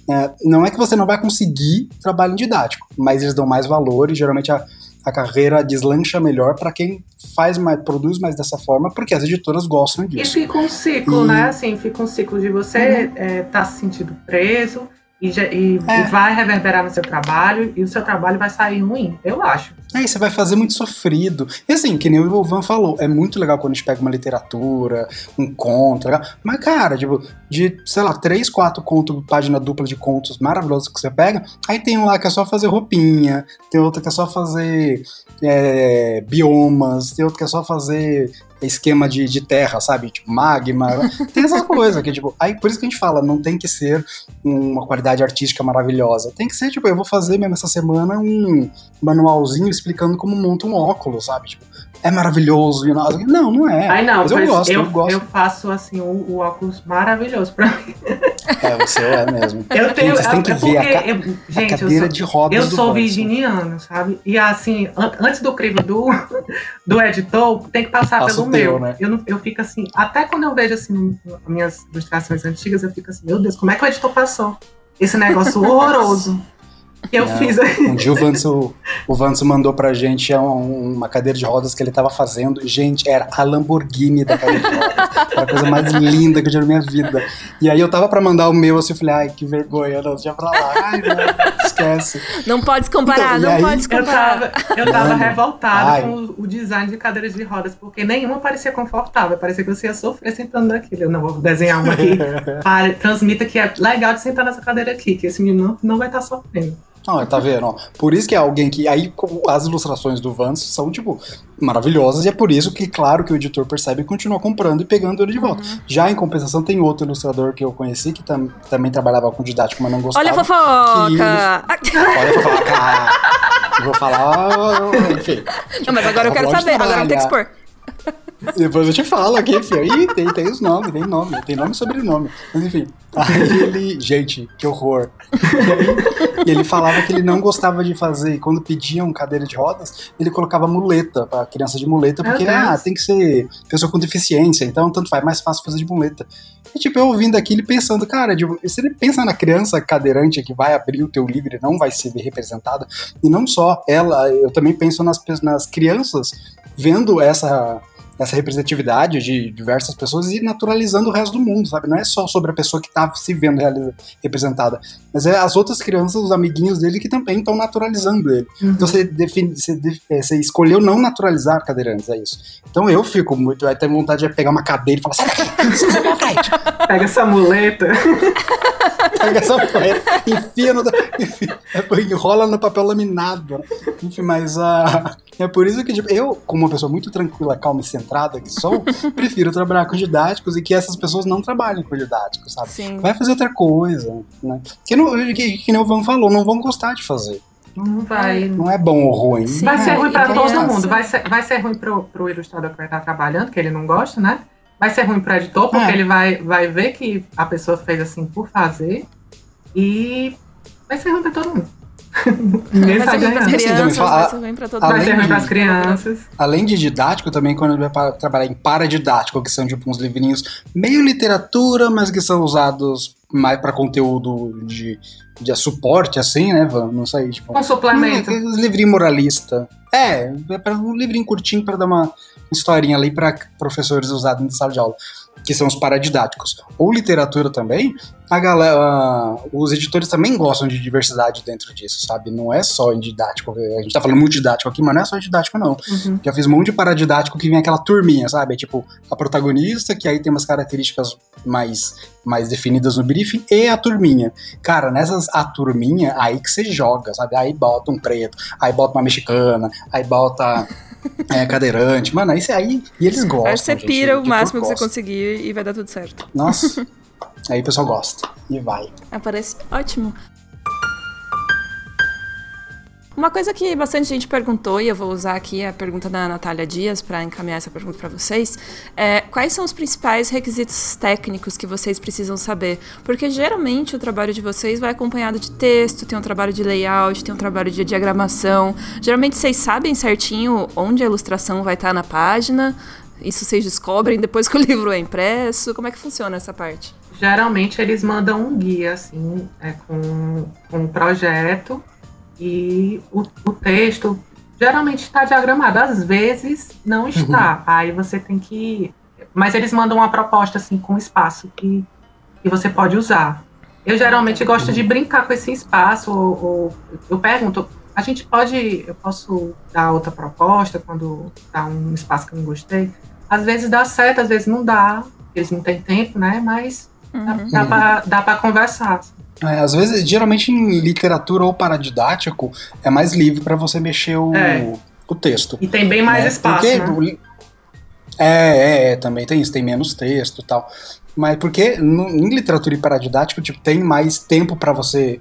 é, não é que você não vai conseguir trabalho didático, mas eles dão mais valor e geralmente a, a carreira deslancha melhor para quem faz mais, produz mais dessa forma, porque as editoras gostam disso. E fica um ciclo, e... né? Assim, fica um ciclo de você uhum. é, tá se sentindo preso, e, e, é. e, vai reverberar no seu trabalho e o seu trabalho vai sair ruim, eu acho. É, e você vai fazer muito sofrido. E assim, que nem o Ivan falou, é muito legal quando a gente pega uma literatura, um conto, legal. mas cara, tipo, de, sei lá, três, quatro contos, página dupla de contos maravilhosos que você pega, aí tem um lá que é só fazer roupinha, tem outro que é só fazer é, biomas, tem outro que é só fazer esquema de, de terra, sabe? Tipo, magma. Tem essas coisas que, tipo, aí por isso que a gente fala, não tem que ser uma qualidade artística maravilhosa. Tem que ser, tipo, eu vou fazer mesmo essa semana um manualzinho explicando como monta um óculos, sabe? Tipo, é maravilhoso. Não, não é. Ai, não, mas eu gosto, eu, eu, gosto. Eu faço, assim, o, o óculos maravilhoso pra mim. É, você é mesmo. Eu tenho, gente, vocês têm que é ver a, ca eu, gente, a cadeira sou, de rodas Eu sou virginiano, sabe? E assim, an antes do crivo do, do editor, tem que passar Passa pelo meu. né? eu, não, eu fico assim, até quando eu vejo assim, minhas ilustrações antigas, eu fico assim, meu Deus, como é que o editor passou? Esse negócio horroroso eu é, fiz Um dia o Vanso, o Vanso mandou pra gente uma cadeira de rodas que ele tava fazendo. Gente, era a Lamborghini da cadeira de rodas. Era a coisa mais linda que eu já vi na minha vida. E aí eu tava pra mandar o meu, assim, eu falei, ai, que vergonha, não, deixa pra lá. Ai, não, esquece. Não pode comparar, então, não aí, pode comparar. Eu tava, eu tava revoltada com o, o, design de cadeiras de rodas, porque nenhuma parecia confortável. Parecia que você ia sofrer sentando naquilo. Eu não vou desenhar uma aqui. Para, transmita que é legal de sentar nessa cadeira aqui, que esse menino não, não vai estar tá sofrendo. Não, tá vendo? Por isso que é alguém que. Aí as ilustrações do Vance são, tipo, maravilhosas, e é por isso que, claro, que o editor percebe e continua comprando e pegando ele de volta. Uhum. Já em compensação, tem outro ilustrador que eu conheci que tam, também trabalhava com didático, mas não gostava. Olha a fofoca! Ele... Olha a fofoca! vou falar. Enfim. Não, mas agora eu quero saber, agora eu tenho que expor. Depois eu te falo aqui, filho. Ih, tem, tem os nomes, tem nome, tem nome e sobrenome. Mas enfim. Aí ele. Gente, que horror. E, aí, e ele falava que ele não gostava de fazer. Quando pediam cadeira de rodas, ele colocava muleta pra criança de muleta, porque ah, tem que ser pessoa com deficiência, então tanto faz, mais fácil fazer de muleta. E tipo, eu ouvindo aquilo e pensando, cara, tipo, se ele pensa na criança cadeirante que vai abrir o teu livro e não vai ser representada, e não só ela, eu também penso nas, nas crianças vendo essa essa representatividade de diversas pessoas e naturalizando o resto do mundo, sabe? Não é só sobre a pessoa que tá se vendo representada, mas é as outras crianças, os amiguinhos dele que também estão naturalizando ele. Uhum. Então você, define, você, é, você, escolheu não naturalizar cadeirantes, é isso. Então eu fico muito, vai ter vontade de pegar uma cadeira e falar, sai daqui, Pega essa muleta. Pega essa muleta, enfia no... Enfia, enrola no papel laminado. Enfim, mas uh, é por isso que tipo, eu, como uma pessoa muito tranquila, calma e centrada que sou, prefiro trabalhar com didáticos e que essas pessoas não trabalhem com didáticos, sabe? Sim. Vai fazer outra coisa, né? Que, não, que, que nem o Van falou, não vão gostar de fazer. Não vai. Não é bom ou ruim. Sim, vai ser ruim para todo mundo. Vai ser, vai ser ruim pro, pro ilustrador que vai estar trabalhando, que ele não gosta, né? Vai ser ruim pro editor, porque é. ele vai, vai ver que a pessoa fez assim por fazer. E vai ser ruim para todo mundo. Ninguém. Crianças, vai ser ruim para todo mundo. Vai ser ruim para as crianças. Além de didático, também quando ele vai trabalhar em paradidático, que são tipo uns livrinhos meio literatura, mas que são usados mais para conteúdo de, de suporte, assim, né, Van? Não sei, tipo. Um suplemento. Um livrinho moralista. É, é para um livrinho curtinho para dar uma historinha ali para professores usados em sala de aula que são os paradidáticos, ou literatura também, a galera, os editores também gostam de diversidade dentro disso, sabe? Não é só em didático. A gente tá falando muito didático aqui, mas não é só didático, não. Uhum. Já fiz um monte de paradidático que vem aquela turminha, sabe? É tipo, a protagonista, que aí tem umas características mais, mais definidas no briefing, e a turminha. Cara, nessas, a turminha, aí que você joga, sabe? Aí bota um preto, aí bota uma mexicana, aí bota é, cadeirante. Mano, aí, aí e eles gostam. Aí você gente, pira o máximo que você conseguir e vai dar tudo certo. Nossa. aí o pessoal gosta. E vai. Aparece ótimo. Uma coisa que bastante gente perguntou, e eu vou usar aqui a pergunta da Natália Dias para encaminhar essa pergunta para vocês, é quais são os principais requisitos técnicos que vocês precisam saber? Porque geralmente o trabalho de vocês vai acompanhado de texto, tem um trabalho de layout, tem um trabalho de diagramação. Geralmente vocês sabem certinho onde a ilustração vai estar na página, isso vocês descobrem depois que o livro é impresso? Como é que funciona essa parte? Geralmente eles mandam um guia, assim, é, com, com um projeto e o, o texto geralmente está diagramado, às vezes não uhum. está. Uhum. Aí você tem que. Mas eles mandam uma proposta assim com espaço que, que você pode usar. Eu geralmente gosto de brincar com esse espaço, ou, ou eu pergunto, a gente pode, eu posso dar outra proposta quando dá um espaço que eu não gostei. Às vezes dá certo, às vezes não dá, eles não têm tempo, né? Mas uhum. dá, dá para conversar. É, às vezes, geralmente em literatura ou paradidático, é mais livre para você mexer o, é. o texto. E tem bem mais né? espaço. Porque, né? é, é, é, também tem isso, tem menos texto e tal. Mas porque no, em literatura e paradidático, tipo, tem mais tempo para você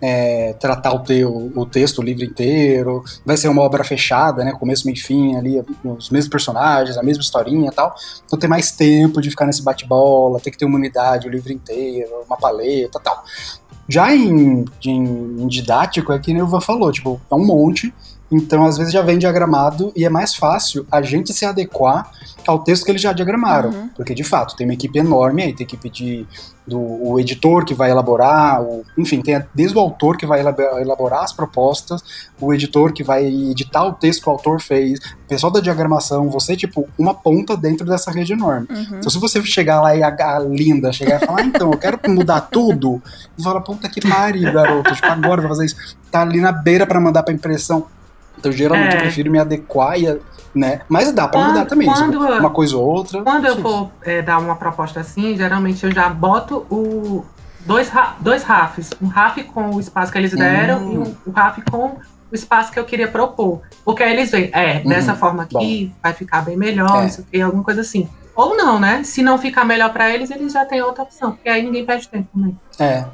é, tratar o, o texto, o livro inteiro, vai ser uma obra fechada, né, começo, meio e fim, ali, os mesmos personagens, a mesma historinha e tal, então tem mais tempo de ficar nesse bate-bola, tem que ter uma unidade, o livro inteiro, uma paleta tal. Já em, em, em didático, é que o Ivan falou, tipo, é um monte, então, às vezes já vem diagramado e é mais fácil a gente se adequar ao texto que eles já diagramaram. Uhum. Porque, de fato, tem uma equipe enorme aí, tem equipe de, do o editor que vai elaborar, o, enfim, tem desde o autor que vai elaborar as propostas, o editor que vai editar o texto que o autor fez, o pessoal da diagramação, você, tipo, uma ponta dentro dessa rede enorme. Uhum. Então, se você chegar lá e a, a linda chegar e falar, ah, então, eu quero mudar tudo, e fala, puta que pariu, garoto, tipo, agora vai fazer isso. Tá ali na beira para mandar pra impressão então, geralmente, é. eu prefiro me adequar e, né? Mas dá para mudar também, quando, uma coisa ou outra. Quando eu vou é, dar uma proposta assim, geralmente eu já boto o dois, dois RAFs. Um RAF com o espaço que eles deram hum. e um, um RAF com o espaço que eu queria propor. Porque aí eles veem, é, uhum. dessa forma aqui Bom. vai ficar bem melhor, é. isso aqui, alguma coisa assim. Ou não, né? Se não ficar melhor para eles, eles já têm outra opção, porque aí ninguém perde tempo também. É,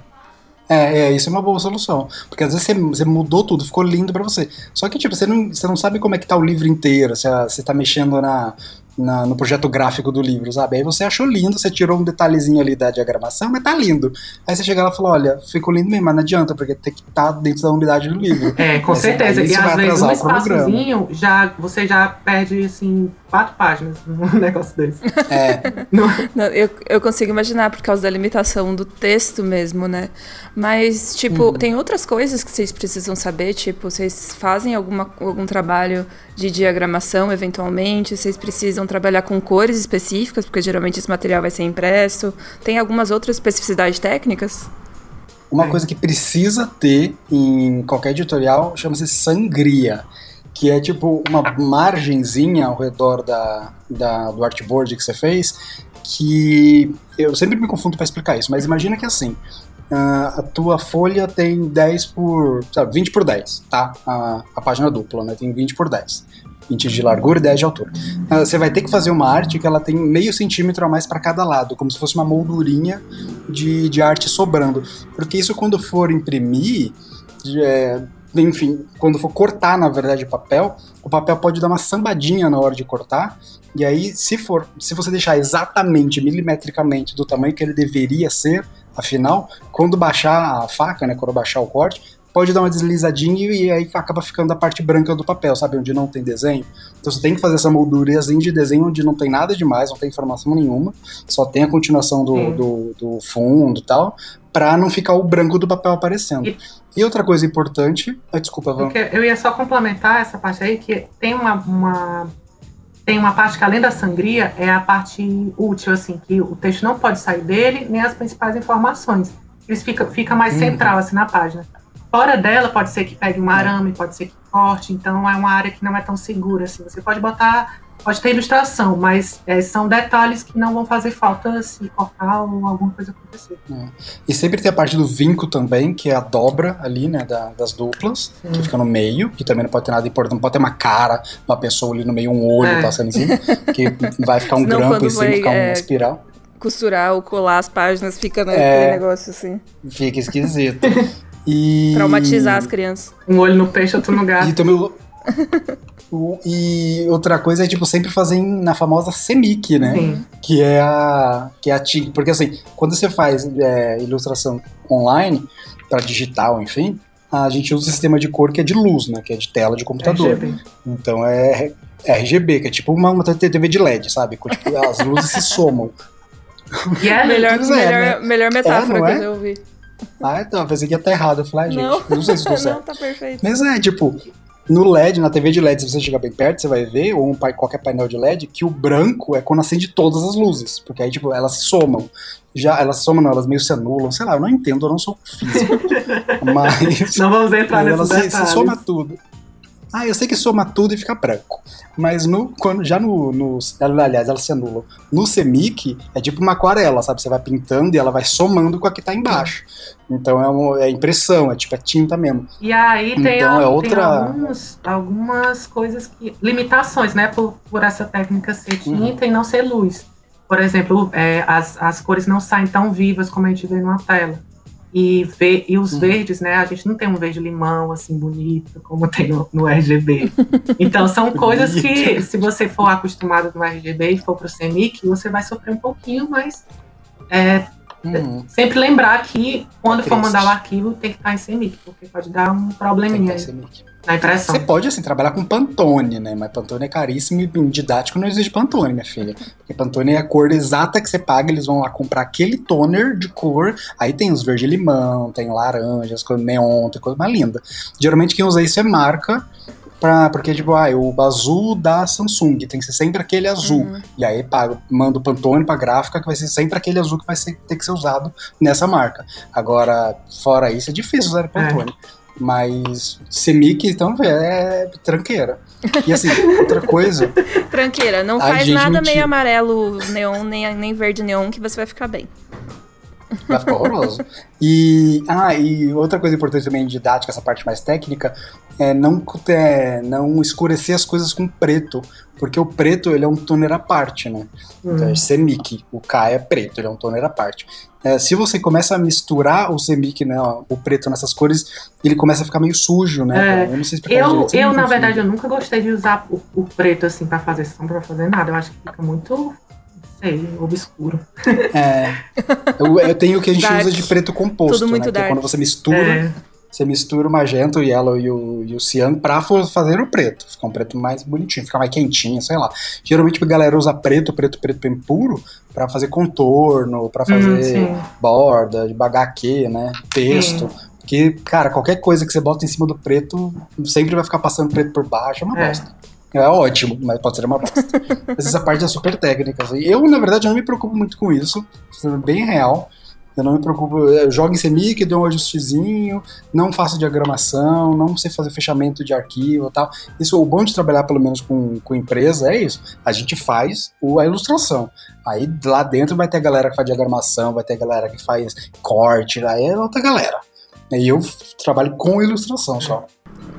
é, é, isso é uma boa solução. Porque às vezes você, você mudou tudo, ficou lindo para você. Só que, tipo, você não, você não sabe como é que tá o livro inteiro, se você tá mexendo na, na, no projeto gráfico do livro, sabe? Aí você achou lindo, você tirou um detalhezinho ali da diagramação, mas tá lindo. Aí você chega lá e fala, olha, ficou lindo mesmo, mas não adianta, porque tem que estar tá dentro da unidade do livro. É, com certeza. e às vezes um espaçozinho, já, você já perde, assim, quatro páginas num negócio desse. É. Não, eu, eu consigo imaginar por causa da limitação do texto mesmo, né? Mas, tipo, uhum. tem outras coisas que vocês precisam saber, tipo, vocês fazem alguma, algum trabalho de diagramação, eventualmente, vocês precisam trabalhar com cores específicas, porque geralmente esse material vai ser impresso. Tem algumas outras especificidades técnicas? Uma coisa que precisa ter em qualquer editorial chama-se sangria que é tipo uma margenzinha ao redor da, da, do artboard que você fez, que eu sempre me confundo para explicar isso, mas imagina que assim, a tua folha tem 10 por, sabe, 20 por 10, tá? A, a página dupla, né? Tem 20 por 10. 20 de largura e 10 de altura. Uh, você vai ter que fazer uma arte que ela tem meio centímetro a mais para cada lado, como se fosse uma moldurinha de, de arte sobrando. Porque isso quando for imprimir, é, enfim, quando for cortar, na verdade, o papel, o papel pode dar uma sambadinha na hora de cortar. E aí, se for, se você deixar exatamente, milimetricamente, do tamanho que ele deveria ser, afinal, quando baixar a faca, né, quando baixar o corte, pode dar uma deslizadinha e aí acaba ficando a parte branca do papel, sabe? Onde não tem desenho. Então você tem que fazer essa moldurazinha de desenho onde não tem nada demais, não tem informação nenhuma, só tem a continuação do, do, do, fundo e tal, pra não ficar o branco do papel aparecendo. E, e outra coisa importante. Ah, desculpa, vamos. Eu ia só complementar essa parte aí, que tem uma, uma tem uma parte que além da sangria é a parte útil, assim, que o texto não pode sair dele, nem as principais informações. Eles fica, fica mais uhum. central, assim, na página. Fora dela, pode ser que pegue um arame, pode ser que corte, então é uma área que não é tão segura assim. Você pode botar pode ter ilustração, mas é, são detalhes que não vão fazer falta se cortar ou alguma coisa acontecer. É. E sempre tem a parte do vinco também, que é a dobra ali, né, da, das duplas, Sim. que fica no meio, que também não pode ter nada importante, não pode ter uma cara, uma pessoa ali no meio, um olho é. passando em cima, que vai ficar um Senão, grampo em cima, vai, ficar uma é, espiral. Costurar ou colar as páginas fica naquele é, negócio assim. Fica esquisito. E... Traumatizar as crianças. Um olho no peixe, outro no gato. E também e outra coisa é, tipo, sempre fazer na famosa CMYK, né? Sim. Que é a. Que é a TIG. Porque assim, quando você faz é, ilustração online, para digital, enfim, a gente usa o sistema de cor que é de luz, né? Que é de tela de computador. RGB. Então é, é RGB, que é tipo uma, uma TV de LED, sabe? Tipo, as luzes se somam. Yeah, melhor, é, melhor, né? melhor metáfora é, que eu já ouvi. Ah, então, eu pensei que ia estar errado. Eu falei, ah, gente, não, não sei se tô certo. Não, tá perfeito. Mas é, tipo, no LED, na TV de LED, se você chegar bem perto, você vai ver, ou um, qualquer painel de LED, que o branco é quando acende todas as luzes. Porque aí, tipo, elas se somam. Já, elas somam, não, elas meio se anulam. Sei lá, eu não entendo, eu não sou físico. mas. Não vamos entrar nessa Elas se, se soma tudo. Ah, eu sei que soma tudo e fica branco. Mas no, quando, já no, no. Aliás, elas se anulam. No Semic, é tipo uma aquarela, sabe? Você vai pintando e ela vai somando com a que tá embaixo. Então é, uma, é impressão, é tipo é tinta mesmo. E aí tem, então, é outra... tem alguns, algumas coisas que. limitações, né? Por, por essa técnica ser tinta uhum. e não ser luz. Por exemplo, é, as, as cores não saem tão vivas como a gente vê numa tela. E, ver, e os uhum. verdes, né? A gente não tem um verde limão assim bonito como tem no, no RGB. Então são coisas que, se você for acostumado no RGB e for para o CMYK, você vai sofrer um pouquinho, mas é, uhum. sempre lembrar que quando for mandar o arquivo tem que estar em CMYK, porque pode dar um probleminha. Tem que estar na impressão. Você pode, assim, trabalhar com Pantone, né? Mas Pantone é caríssimo e didático não existe Pantone, minha filha. Porque Pantone é a cor exata que você paga, eles vão lá comprar aquele toner de cor. Aí tem os verde-limão, tem laranja, as coisas neon, tem coisa mais linda. Geralmente quem usa isso é marca. Pra, porque, tipo, ah, o azul da Samsung tem que ser sempre aquele azul. Uhum. E aí paga, manda o Pantone pra gráfica que vai ser sempre aquele azul que vai ser, ter que ser usado nessa marca. Agora, fora isso, é difícil usar Pantone. É. Mas Semic, então, é tranqueira. E assim, outra coisa. Tranqueira, não faz nada meio amarelo neon, nem, nem verde neon, que você vai ficar bem. Vai ficar horroroso. E, ah, e outra coisa importante também didática, essa parte mais técnica, é não, é, não escurecer as coisas com preto, porque o preto ele é um toner à parte, né? Então é uhum. semic, o K é preto, ele é um toner à parte. É, se você começa a misturar o semic, né, o preto nessas cores, ele começa a ficar meio sujo, né? É, eu não sei explicar Eu, eu na verdade, eu nunca gostei de usar o, o preto assim para fazer sombra, pra fazer nada. Eu acho que fica muito sei, obscuro. É. Eu, eu tenho o que a gente dark. usa de preto composto, Tudo muito né? Que é quando você mistura. É. Você mistura o magenta, o yellow e o, e o cian pra fazer o preto. Fica um preto mais bonitinho, fica mais quentinho, sei lá. Geralmente a galera usa preto, preto, preto bem puro para fazer contorno, para fazer hum, borda, de né? Texto. Sim. Porque, cara, qualquer coisa que você bota em cima do preto sempre vai ficar passando preto por baixo, é uma é. bosta. É ótimo, mas pode ser uma bosta. mas essa parte é super técnica. Assim. Eu, na verdade, não me preocupo muito com isso, sendo bem real. Eu não me preocupo, eu jogo em CMYK, dou um ajustezinho, não faço diagramação, não sei fazer fechamento de arquivo e tal. Isso, o bom de trabalhar pelo menos com, com empresa é isso. A gente faz o, a ilustração. Aí lá dentro vai ter a galera que faz diagramação, vai ter a galera que faz corte, aí é outra galera. E eu trabalho com ilustração só.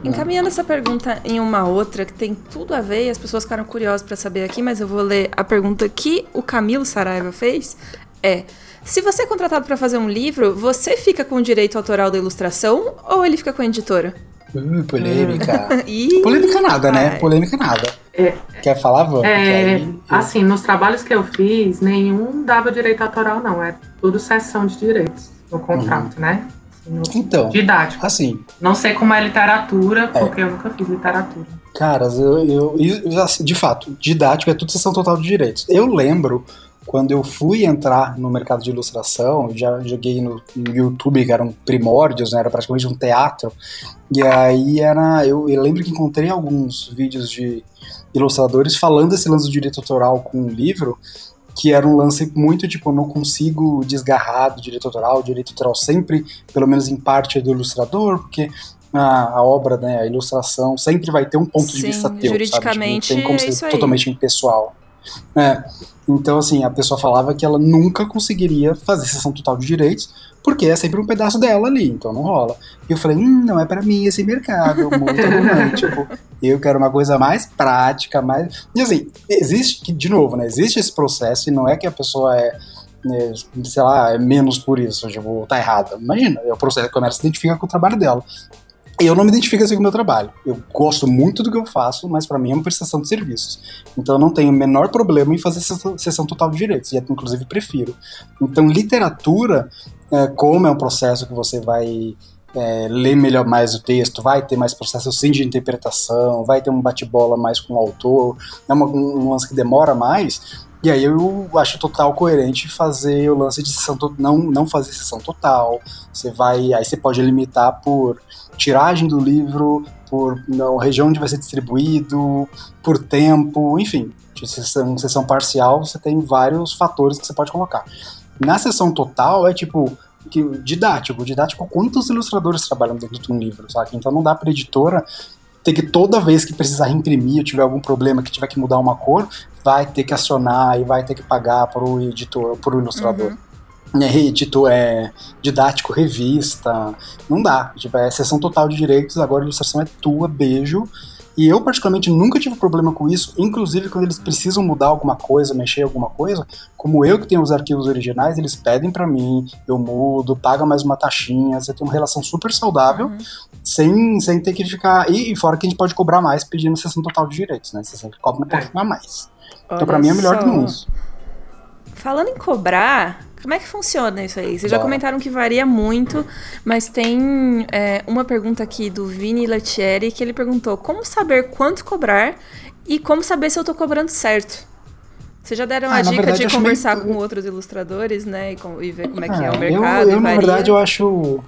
Encaminhando essa pergunta em uma outra que tem tudo a ver e as pessoas ficaram curiosas para saber aqui, mas eu vou ler a pergunta que o Camilo Saraiva fez. É: se você é contratado para fazer um livro, você fica com o direito autoral da ilustração ou ele fica com a editora? Uh, polêmica. polêmica nada, né? Polêmica nada. É, Quer falar, Vânia? É, assim, nos trabalhos que eu fiz, nenhum dava direito autoral, não. É tudo cessão de direitos no contrato, uhum. né? Assim, então, didático. Assim. Não sei como é literatura, é. porque eu nunca fiz literatura. Caras, eu, eu, eu, assim, de fato, didático é tudo sessão total de direitos. Eu lembro quando eu fui entrar no mercado de ilustração, já joguei no, no YouTube, que eram primórdios, né, era praticamente um teatro, e aí era. Eu, eu, lembro que encontrei alguns vídeos de ilustradores falando esse lance do direito autoral com o livro, que era um lance muito tipo, eu não consigo desgarrar do direito autoral, o direito autoral sempre, pelo menos em parte, é do ilustrador, porque a, a, obra, né, a ilustração, sempre vai ter um ponto Sim, de vista teu, juridicamente, sabe? Tipo, não tem como é ser totalmente impessoal. É. Então, assim, a pessoa falava que ela nunca conseguiria fazer sessão total de direitos, porque é sempre um pedaço dela ali, então não rola. E eu falei, hum, não é para mim esse mercado, muito romântico. Eu quero uma coisa mais prática, mais. E assim, existe, de novo, né? Existe esse processo e não é que a pessoa é. é sei lá, é menos por isso, tipo, tá errada. Imagina, é o processo que ela se identifica com o trabalho dela. Eu não me identifico assim com o meu trabalho. Eu gosto muito do que eu faço, mas para mim é uma prestação de serviços. Então eu não tenho o menor problema em fazer sessão total de direitos, e inclusive prefiro. Então, literatura, é, como é um processo que você vai é, ler melhor mais o texto, vai ter mais processo sim de interpretação, vai ter um bate-bola mais com o autor, é uma, um lance que demora mais. E aí eu acho total coerente fazer o lance de sessão não não fazer sessão total. Você vai, aí você pode limitar por tiragem do livro, por não, região onde vai ser distribuído, por tempo, enfim. De sessão, sessão parcial, você tem vários fatores que você pode colocar. Na sessão total, é tipo que, didático. Didático, quantos ilustradores trabalham dentro de um livro, sabe? Então não dá para editora ter que toda vez que precisar reimprimir, ou tiver algum problema, que tiver que mudar uma cor, vai ter que acionar e vai ter que pagar para o editor, para o ilustrador. Uhum é, reedito, é didático, revista, não dá. Tipo, é sessão total de direitos, agora a ilustração é tua, beijo. E eu, particularmente, nunca tive problema com isso, inclusive quando eles precisam mudar alguma coisa, mexer alguma coisa, como eu que tenho os arquivos originais, eles pedem para mim, eu mudo, paga mais uma taxinha, você tem uma relação super saudável, uhum. sem, sem ter que ficar. E, e, fora que a gente pode cobrar mais pedindo sessão total de direitos, né? Você sempre cobra um pouquinho a mais. Olha então, pra mim, é melhor só. do mundo. Falando em cobrar, como é que funciona isso aí? Vocês já comentaram que varia muito, mas tem é, uma pergunta aqui do Vini Letieri que ele perguntou: como saber quanto cobrar e como saber se eu tô cobrando certo? Vocês já deram ah, a dica verdade, de conversar meio... com outros ilustradores, né? E, com, e, ver como é que é o mercado? Eu, eu na verdade, eu acho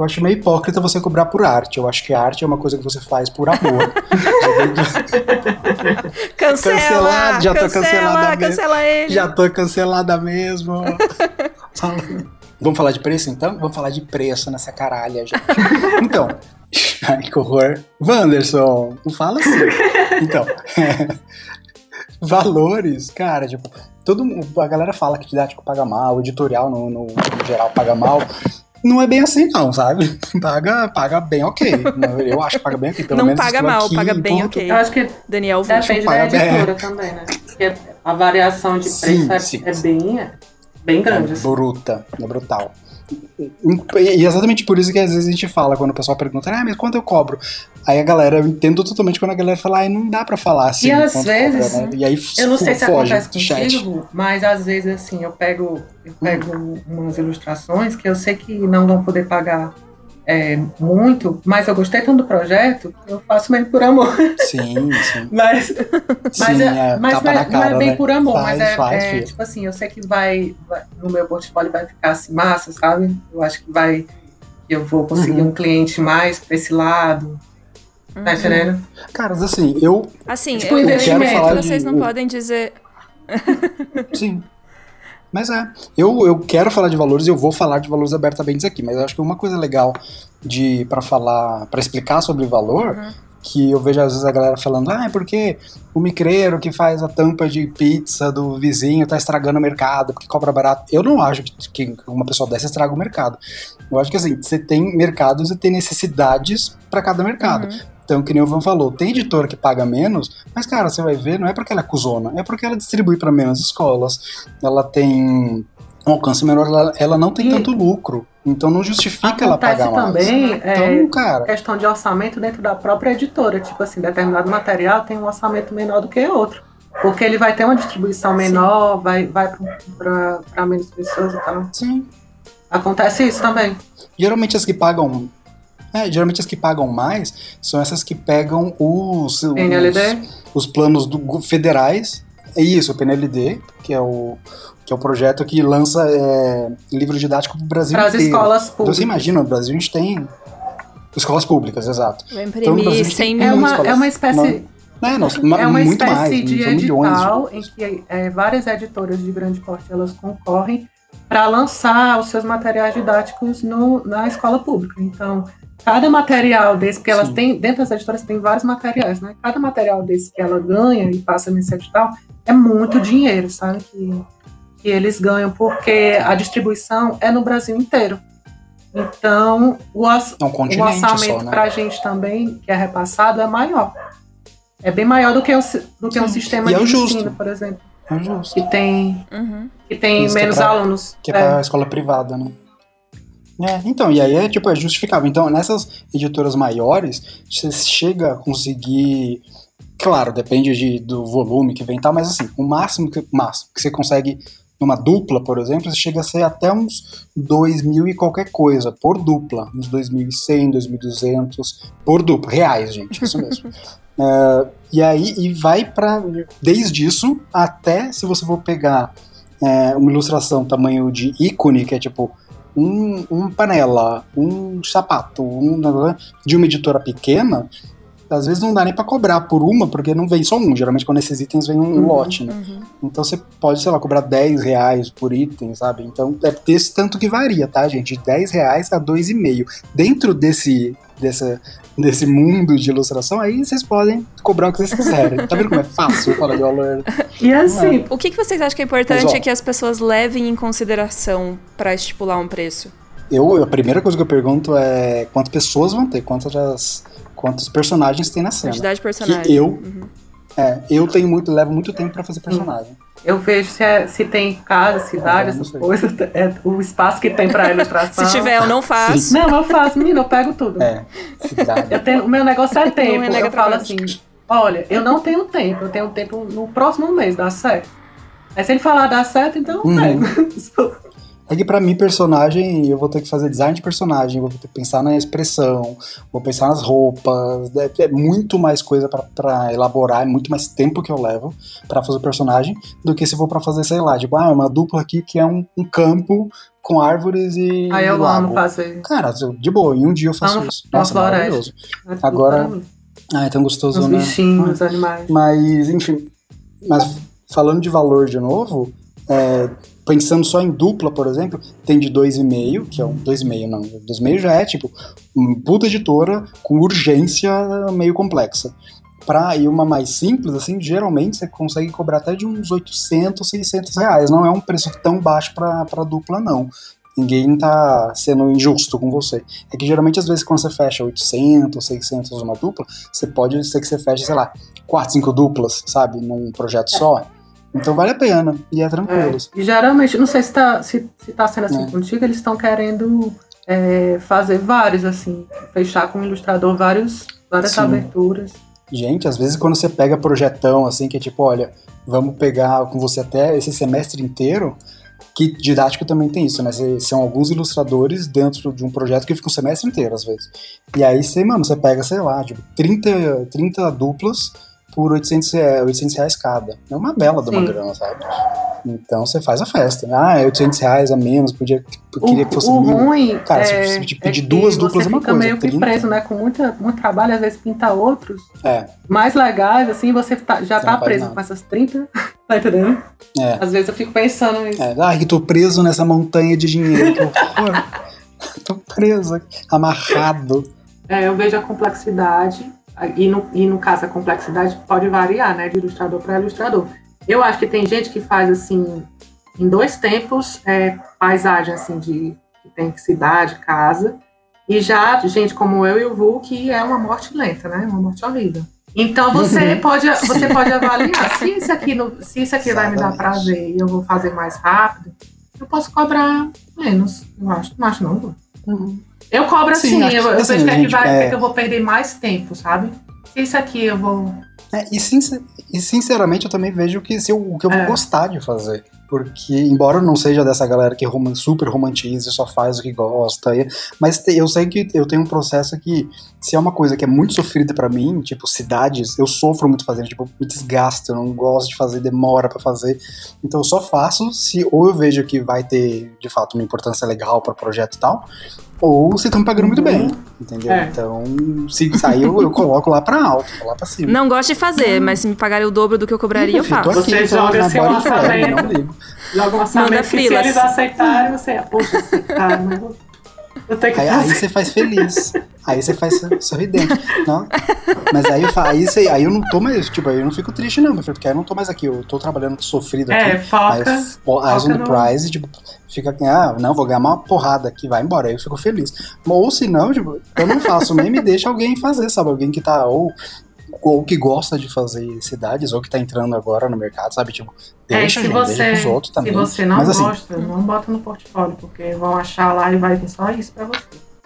eu acho meio hipócrita você cobrar por arte. Eu acho que arte é uma coisa que você faz por amor. cancela! Cancelado, já cancela, tô cancelada cancela mesmo. ele! Já tô cancelada mesmo. Vamos falar de preço então? Vamos falar de preço nessa caralha, gente. Então, ai que horror. Wanderson, não fala assim. Então, valores, cara, tipo, todo a galera fala que didático paga mal, o editorial no, no, no geral paga mal não é bem assim, não, sabe? Paga, paga bem ok. Eu acho que paga bem ok. Pelo não menos paga mal, paga bem ok. Eu acho que Daniel depende da editora bem. também, né? Porque a variação de preço sim, é, sim. é, bem, é bem grande. É assim. bruta, é brutal. E exatamente por isso que às vezes a gente fala, quando o pessoal pergunta, ah, mas quanto eu cobro? Aí a galera, eu entendo totalmente quando a galera fala, ah, não dá pra falar assim. E às vezes, cobra, né? e aí, eu não sei se acontece contigo, mas às vezes assim, eu pego, eu pego hum. umas ilustrações que eu sei que não vão poder pagar é, muito, mas eu gostei tanto do projeto, eu faço mesmo por amor. Sim, sim. mas mas, sim, é, mas não, é, cara, não, é, bem né? por amor, faz, mas é, faz, é tipo assim, eu sei que vai, vai, no meu portfólio vai ficar assim massa, sabe? Eu acho que vai, eu vou conseguir uhum. um cliente mais para esse lado. Tá uhum. Entendendo? Caras, assim, eu. Assim, tipo, eu, eu quero falar vocês de, não podem dizer. Sim. Mas é, eu, eu quero falar de valores e eu vou falar de valores abertamente aqui, mas eu acho que uma coisa legal de para falar, para explicar sobre valor, uhum. que eu vejo às vezes a galera falando, ah, é porque o micreiro que faz a tampa de pizza do vizinho tá estragando o mercado, porque cobra barato. Eu não acho que, uma pessoa dessa estraga o mercado. Eu acho que assim, você tem mercados e tem necessidades para cada mercado. Uhum. Então, que nem o Van falou, tem editora que paga menos, mas, cara, você vai ver, não é porque ela é cuzona, é porque ela distribui para menos escolas, ela tem um alcance menor, ela, ela não tem e tanto lucro. Então não justifica ela pagar mais. também então, é, cara... questão de orçamento dentro da própria editora. Tipo assim, determinado material tem um orçamento menor do que outro. Porque ele vai ter uma distribuição menor, Sim. vai, vai para menos pessoas e tal. Sim. Acontece isso também. Geralmente as que pagam é, geralmente as que pagam mais são essas que pegam os, os, os planos do, federais. É isso, o PNLD, que é o, que é o projeto que lança é, livro didático para o Brasil Para as escolas públicas. Então você imagina, no Brasil a gente tem escolas públicas, exato. Vai imprimir então, 100 mil é uma, é uma espécie... Uma, é, não, é uma muito espécie mais, de edital em que é, várias editoras de grande porte elas concorrem para lançar os seus materiais didáticos no, na escola pública. Então, cada material desse, porque elas têm, dentro das editoras tem vários materiais, né? Cada material desse que ela ganha e passa nesse edital é muito dinheiro, sabe? Que, que eles ganham, porque a distribuição é no Brasil inteiro. Então, o, os, É um o orçamento né? para a gente também, que é repassado, é maior. É bem maior do que, o, do que um Sim. sistema E é de justo. ensino, por exemplo, É justo. que tem, Uhum. que tem Isso é menos pra- alunos. Que é pra escola privada, né? É, então, e aí é tipo, é justificável. Então, nessas editoras maiores, você chega a conseguir. Claro, depende de, do volume que vem e tal, mas assim, o máximo que, máximo que você consegue numa dupla, por exemplo, você chega a ser até uns 2 mil e qualquer coisa por dupla. Uns 2.100, 2.200 por dupla. Reais, gente, isso mesmo. É, e aí, e vai pra. Desde isso até se você for pegar é, uma ilustração tamanho de ícone, que é tipo um, um panela, um sapato, um de uma editora pequena, às vezes não dá nem pra cobrar por uma, porque não vem só um. Geralmente quando esses itens vem um Uhum. lote, né? Uhum. Então você pode, sei lá, cobrar 10 reais por item, sabe? Então é desse tanto que varia, tá, gente? De 10 reais a 2,5. Dentro desse, dessa, desse mundo de ilustração, aí vocês podem cobrar o que vocês quiserem. Tá vendo como é fácil falar de valor? E assim, O que, que vocês acham que é importante Mas, ó, que as pessoas levem em consideração para estipular um preço? Eu, a primeira coisa que eu pergunto é quantas pessoas vão ter, quantas, quantos personagens tem na cena. Quantidade de personagem. Que eu, Uhum. é, eu tenho muito, levo muito tempo pra fazer personagem. Eu vejo se, é- se tem casa, cidade, Ah, não essas coisas, é, o espaço que tem para ilustração. Se tiver, eu não faço. Não, eu faço, menina, eu pego tudo. É, cidade. Eu tenho, o meu negócio é tempo. renega eu falo assim, olha, eu não tenho tempo, eu tenho tempo no próximo mês, dá certo. Aí se ele falar dá certo, então eu Uhum. pego. É que pra mim, personagem, eu vou ter que fazer design de personagem, vou ter que pensar na expressão, vou pensar nas roupas, é, é muito mais coisa pra- pra elaborar, é muito mais tempo que eu levo pra fazer o personagem do que se for pra fazer, sei lá, tipo, ah, uma dupla aqui que é um, um campo com árvores e Aí eu lago. amo fazer. Cara, de boa, em um dia eu faço Amo isso. Nossa, maravilhoso. É Agora-. Ah, é tão gostoso, Os né? bichinhos, Ah. os animais. Mas, enfim, mas falando de valor de novo, é, pensando só em dupla, por exemplo, tem de 2,5, que é um 2,5 não, 2,5 já é tipo uma puta editora com urgência meio complexa. Pra ir uma mais simples, assim, geralmente você consegue cobrar até de uns 800, 600 reais. Não é um preço tão baixo pra dupla, não. Ninguém tá sendo injusto com você. É que geralmente, às vezes, quando você fecha 800, 600 uma dupla, você pode ser que você feche, sei lá, 4, 5 duplas, sabe? Num projeto só. Então vale a pena. E é tranquilo. É, e geralmente, não sei se tá, se, se tá sendo assim É. contigo, eles estão querendo é, fazer vários, assim, fechar com o ilustrador vários, várias Sim. aberturas. Gente, às vezes quando você pega projetão, assim, que é tipo, olha, vamos pegar com você até esse semestre inteiro, que didático também tem isso, né? Cê- São alguns ilustradores dentro de um projeto que fica um semestre inteiro, às vezes. E aí você, mano, você pega, sei lá, tipo, 30, 30 duplas por 800, rea- 800 reais cada. É uma bela de uma Sim. grana, sabe? Então você faz a festa. Ah, é 800 reais a menos, podia, eu queria que fosse o mil. ruim Cara, se é, você é pedir que duas duplas você é uma fica coisa, meio que 30. preso, né? Com muita, muito trabalho, às vezes pinta outros É, mais legais, assim, você tá- já Você tá preso nada. com essas 30, tá entendendo? é. Às vezes eu fico pensando nisso. É, ai, que tô preso nessa montanha de dinheiro. Que horror. tô preso, aqui, amarrado. É, eu vejo a complexidade, e no, e no caso a complexidade pode variar, né, de ilustrador para ilustrador. Eu acho que tem gente que faz assim, em dois tempos, é, paisagem assim de que tem cidade, casa, e já gente como eu e o Vu que é uma morte lenta, né, uma morte horrível. Então você Uhum. pode você pode avaliar se isso aqui no- se isso aqui vai me dar Exatamente. prazer e eu vou fazer mais rápido, eu posso cobrar menos. Eu acho, não acho não. Vu. Eu cobro Sim, assim, acho- eu, eu assim, vejo que, que, gente, vai, é- que eu vou perder mais tempo, sabe? Isso aqui eu vou. É, e, sincer- e sinceramente eu também vejo que se eu, o que eu vou É. gostar de fazer. Porque, embora eu não seja dessa galera que roman- super romantiza e só faz o que gosta, e- mas eu sei que eu tenho um processo que, se é uma coisa que é muito sofrida pra mim, tipo cidades, eu sofro muito fazendo, tipo, me desgasto, eu não gosto de fazer, demora pra fazer. Então eu só faço se ou eu vejo que vai ter, de fato, uma importância legal para o projeto e tal, ou se estão me pagando muito bem, entendeu? É. Então, se sair, eu, eu coloco lá pra alto, lá pra cima. Não gosto de fazer, mas se me pagarem o dobro do que eu cobraria, eu faço. aqui, Você joga seu orçamento. Joga um orçamento se eles aceitarem, você, poxa, aceitaram, mas vou- Aí, aí, você faz feliz. Aí você faz sorridente. Não? Mas aí, aí, você, aí eu não tô mais, tipo, aí eu não fico triste, não, porque eu não tô mais aqui. Eu tô trabalhando sofrido é, aqui. Foca, aí, foca no prize, tipo, fica aqui, ah, não, vou ganhar uma porrada aqui, vai embora. Aí eu fico feliz. Ou se não, tipo, eu não faço nem me deixa alguém fazer, sabe? Alguém que tá ou ou que gosta de fazer cidades, ou que tá entrando agora no mercado, sabe? Tipo, deixa, é, se gente, você, deixa os outros também. Se você não Mas, assim, gosta, não bota no portfólio, porque vão achar lá e vai vir só isso pra você.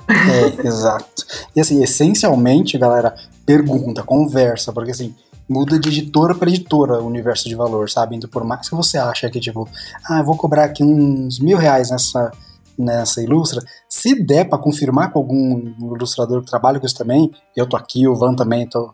É, exato. E assim, essencialmente, galera, pergunta, conversa, porque assim, muda de editora para editora o universo de valor, sabe? Então, por mais que você ache que, tipo, ah, eu vou cobrar aqui uns mil reais nessa nessa ilustra, se der para confirmar com algum ilustrador que trabalha com isso também, eu tô aqui, o Van também, tô,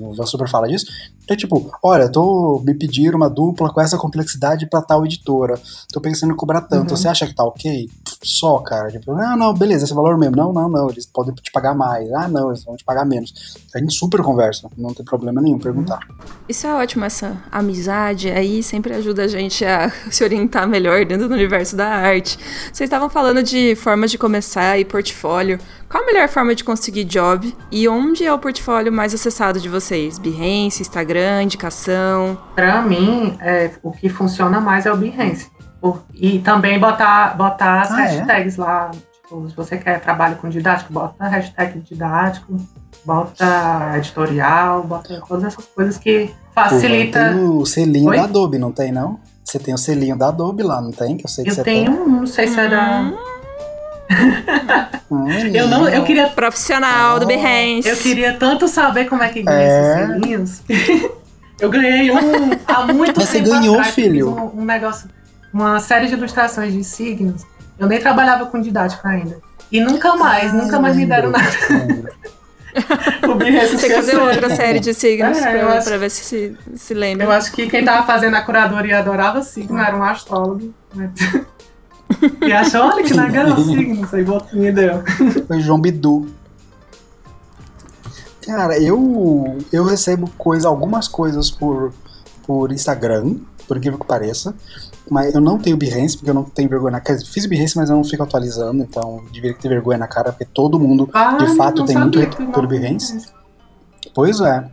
o Van super fala disso, é tipo, olha, tô me pedindo uma dupla com essa complexidade para tal editora, tô pensando em cobrar tanto, uhum. você acha que tá ok? Só, cara, tipo, não, não, beleza, esse valor mesmo, não, não, não, eles podem te pagar mais, ah, não, eles vão te pagar menos. A gente super conversa, não tem problema nenhum perguntar. Isso é ótimo, essa amizade aí sempre ajuda a gente a se orientar melhor dentro do universo da arte. Vocês estavam falando falando de formas de começar e portfólio, qual a melhor forma de conseguir job e onde é o portfólio mais acessado de vocês? Behance, Instagram, indicação? Para mim, é, o que funciona mais é o Behance. E também botar, botar as ah, é? hashtags é? lá. Tipo, se você quer trabalho com didático, bota hashtag didático, bota editorial, bota todas essas coisas que facilita. Tem o selinho Oi? da Adobe, não tem não? Você tem o selinho da Adobe lá, não tem? Que eu sei que eu você tenho tem. um, não sei se é da. Hum, eu não, eu queria profissional do Behance. Eu queria tanto saber como é que ganha é... esses selinhos. eu ganhei um há muito Mas tempo. Você ganhou, atrás, filho? Um, um, negócio, uma série de ilustrações de signos. Eu nem trabalhava com didática ainda. E nunca mais, ah, nunca mais me deram nada. o Behance Tem que fazer outra série de signos é, pra, acho, pra, ver se, se se lembra. Eu acho que quem tava fazendo a curadoria adorava signo, era um astrólogo. Né? E achou, olha que legal o signo, aí me deu. Foi João Bidu. Cara, eu, eu recebo coisa, algumas coisas por, por Instagram, por incrível que pareça. Mas eu não tenho Behance, porque eu não tenho vergonha na cara. Fiz Behance, mas eu não fico atualizando, então deveria ter vergonha na cara, porque todo mundo, ah, de fato, tem muito pelo Behance. Pois é.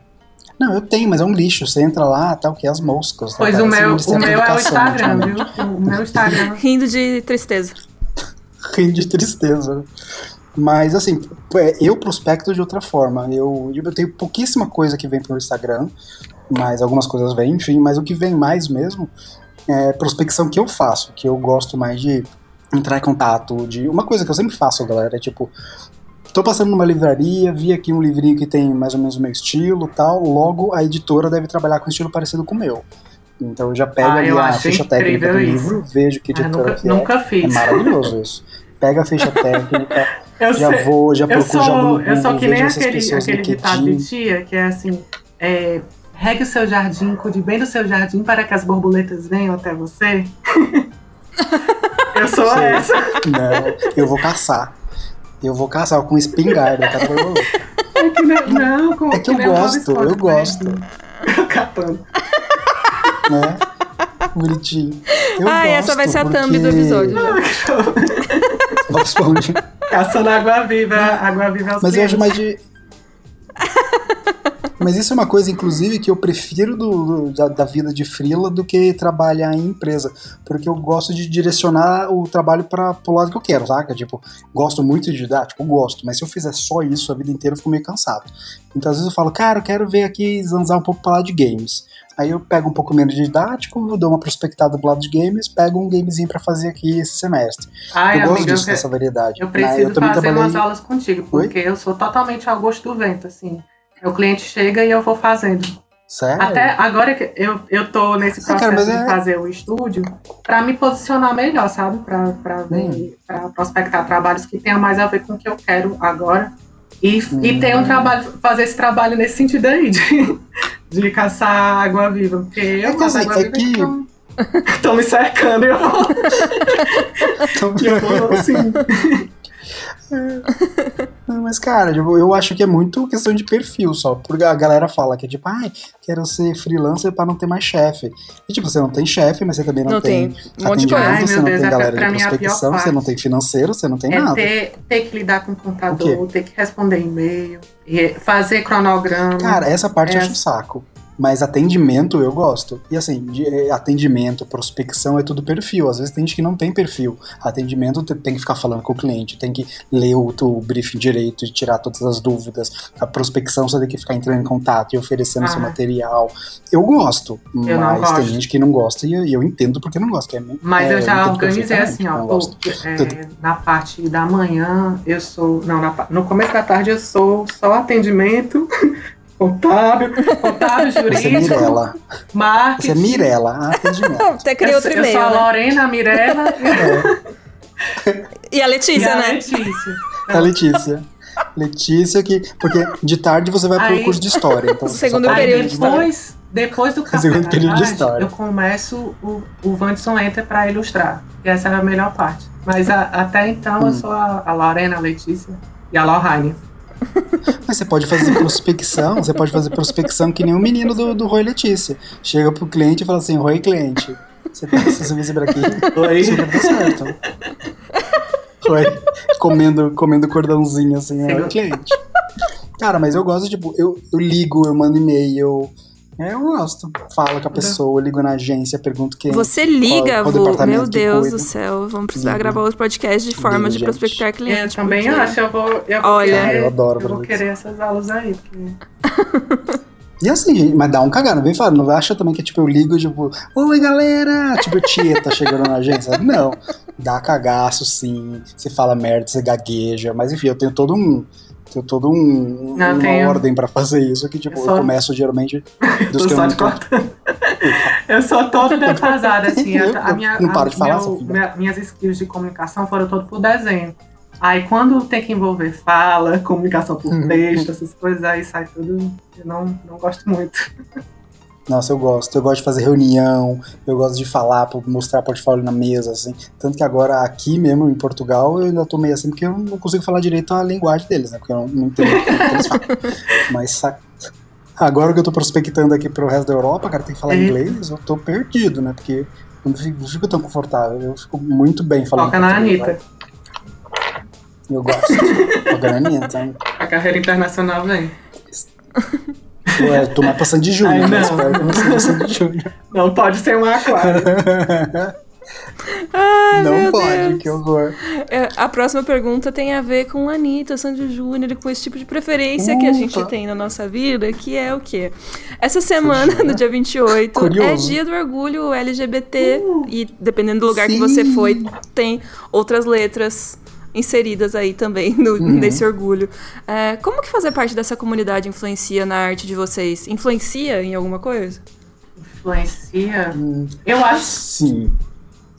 Não, eu tenho, mas é um lixo. Você entra lá, tal, que é as moscas. Pois tá, o meu, o meu é o Instagram, viu? O meu Instagram. Rindo de tristeza. Rindo de tristeza. Mas, assim, é, eu prospecto de outra forma. Eu, eu tenho pouquíssima coisa que vem pelo Instagram, mas algumas coisas vêm, enfim. Mas o que vem mais mesmo é, prospecção que eu faço, que eu gosto mais de entrar em contato, de uma coisa que eu sempre faço, galera, é tipo, tô passando numa livraria, vi aqui um livrinho que tem mais ou menos o meu estilo, tal, logo a editora deve trabalhar com um estilo parecido com o meu. Então eu já pego ah, ali a ficha técnica do livro, vejo que ah, editora ah, nunca, que nunca é. Fiz. É maravilhoso isso. Pega a ficha técnica, já sei. vou, já procuro, sou, já no Google, Eu sou que nem aquele, aquele ditado de tia, que é assim, é, Regue o seu jardim, cuide bem do seu jardim para que as borboletas venham até você. eu sou Sim. essa. Não, eu vou caçar. Eu vou caçar com espingarda, cada borboleta. É que, não, não, com, é que, que eu gosto, eu gosto. Catando. Né? Bonitinho. Eu ah, essa vai ser a porque... thumb do episódio. Bob Esponja. Caçando água viva, água viva aos Mas eu acho mais de mas isso é uma coisa, inclusive, que eu prefiro do, do da, da, vida de frila do que trabalhar em empresa. Porque eu gosto de direcionar o trabalho para o lado que eu quero, saca? Tipo, gosto muito de didático, gosto, mas se eu fizer só isso a vida inteira, eu fico meio cansado. Então, às vezes eu falo, cara, eu quero ver aqui, zanzar um pouco para lá de games. Aí eu pego um pouco menos de didático, dou uma prospectada do lado de games, pego um gamezinho para fazer aqui esse semestre. Ai, eu gosto disso, dessa variedade. Eu preciso né? eu fazer trabalhei... umas aulas contigo, porque Oi? eu sou totalmente ao gosto do vento, assim. O cliente chega e eu vou fazendo. Sério? Até agora que eu, eu tô nesse processo ah, cara, de é... fazer o estúdio para me posicionar melhor, sabe? Para hum. prospectar trabalhos que tenham mais a ver com o que eu quero agora. E, hum. e ter um trabalho, fazer esse trabalho nesse sentido aí, de, de caçar água viva. Porque eu é caço água é viva. Que... Estão me cercando e eu vou. e eu vou assim. Não, mas, cara, tipo, eu acho que é muito questão de perfil só. Porque a galera fala que é tipo, ai, quero ser freelancer pra não ter mais chefe. E tipo, você não tem chefe, mas você também não, Não tem, tem. Um monte de coisa. você meu não Deus, tem galera pra de é prospecção, você não tem financeiro, você não tem É nada. ter, ter que lidar com o O computador, ter que responder e-mail, fazer cronograma. Cara, essa parte eu É. acho um saco. Mas atendimento eu gosto. E assim, eh, atendimento, prospecção é tudo perfil. Às vezes tem gente que não tem perfil. Atendimento te- tem que ficar falando com o cliente, tem que ler o, o briefing direito e tirar todas as dúvidas. A prospecção você tem que ficar entrando em contato e oferecendo seu Ah. material. Eu gosto, não mas tem gosto. gente que não gosta e eu, eu entendo porque não gosta. é- Mas é, eu já organizei assim, ó. pô, é, na parte da manhã, eu sou. Não, na no começo da tarde eu sou só atendimento, contábil, Você é jurídico, Mirella. marketing. Você é Mirella. Atendimento. Até criei eu, outro sou- eu e-mail, sou a né? Lorena, a Mirella E a e Letícia, a né? Letícia. A Letícia. Letícia, que. Porque de tarde você vai pro Aí- curso de história. Então você Segundo período depois, depois do café Segundo período de história. eu começo o, o Vandson entra para ilustrar. E essa é a melhor parte. Mas a- até então eu Hum. sou a, a Lorena, a Letícia e a Lohane. Mas você pode fazer prospecção, você pode fazer prospecção que nem o menino do, do Roy Letícia. Chega pro cliente e fala assim, Roy cliente, você tem esse serviço por aqui? Oi. Super tá certo. Roy, comendo, comendo cordãozinho assim, Roy cliente. Cara, mas eu gosto, tipo, eu, eu ligo, eu mando e-mail. É, eu gosto. Falo com a pessoa, ligo na agência, pergunto quem. Você liga, qual Vu. departamento Meu Deus do céu. Vamos precisar Ligo. gravar outro podcast de forma Ligo, de gente. prospectar Eu cliente. também porque- acho, eu vou, eu vou Olha. querer, Ah, eu adoro eu vou querer essas aulas aí. Porque... E assim, gente, mas dá um cagado, não vem falar, não acha também que tipo, eu ligo, tipo, oi galera, tipo, Tieta chegando na agência. Não, dá cagaço sim, você fala merda, você gagueja, mas enfim, eu tenho todo um. Tenho todo um, Não, uma tenho. ordem pra fazer isso, que tipo, Eu eu, começo geralmente dos que eu não tô. Eu sou toda defasada, assim. Eu- a, minha, não paro de falar, meu- minha- minhas skills de comunicação foram todas por desenho. Aí quando tem que envolver fala, comunicação por Uhum. texto, essas coisas, aí sai tudo. Eu não, não gosto muito. Nossa, eu gosto. Eu gosto de fazer reunião, eu gosto de falar, mostrar portfólio na mesa, assim. Tanto que agora aqui mesmo, em Portugal, eu ainda tô meio assim, porque eu não consigo falar direito a linguagem deles, né? Porque eu não, não entendo o que eles falam. Mas sa- agora que eu tô prospectando aqui pro resto da Europa, cara, tem que falar É. inglês, eu tô perdido, né? Porque eu não fico, não fico tão confortável. Eu fico muito bem falando Foca na Anitta. Eu gosto. Foca na Anitta. A carreira internacional vem. Ué, eu tô mais passando de junho, Ai, mas não. que eu não passando de junho. Não pode ser um aquário. Ai, não pode, Deus. que horror. É, A próxima pergunta tem a ver com Anitta, Sandy Júnior e com esse tipo de preferência que a gente tem na nossa vida, que é o quê? Essa semana, Fugiu, no né? dia 28, é Curioso. dia do orgulho LGBT Uh. e dependendo do lugar que Sim. você foi, tem outras letras inseridas aí também no- Uhum. nesse orgulho. É, como que fazer parte dessa comunidade influencia na arte de vocês? Influencia em alguma coisa? Influencia. Hum, Eu acho. Sim.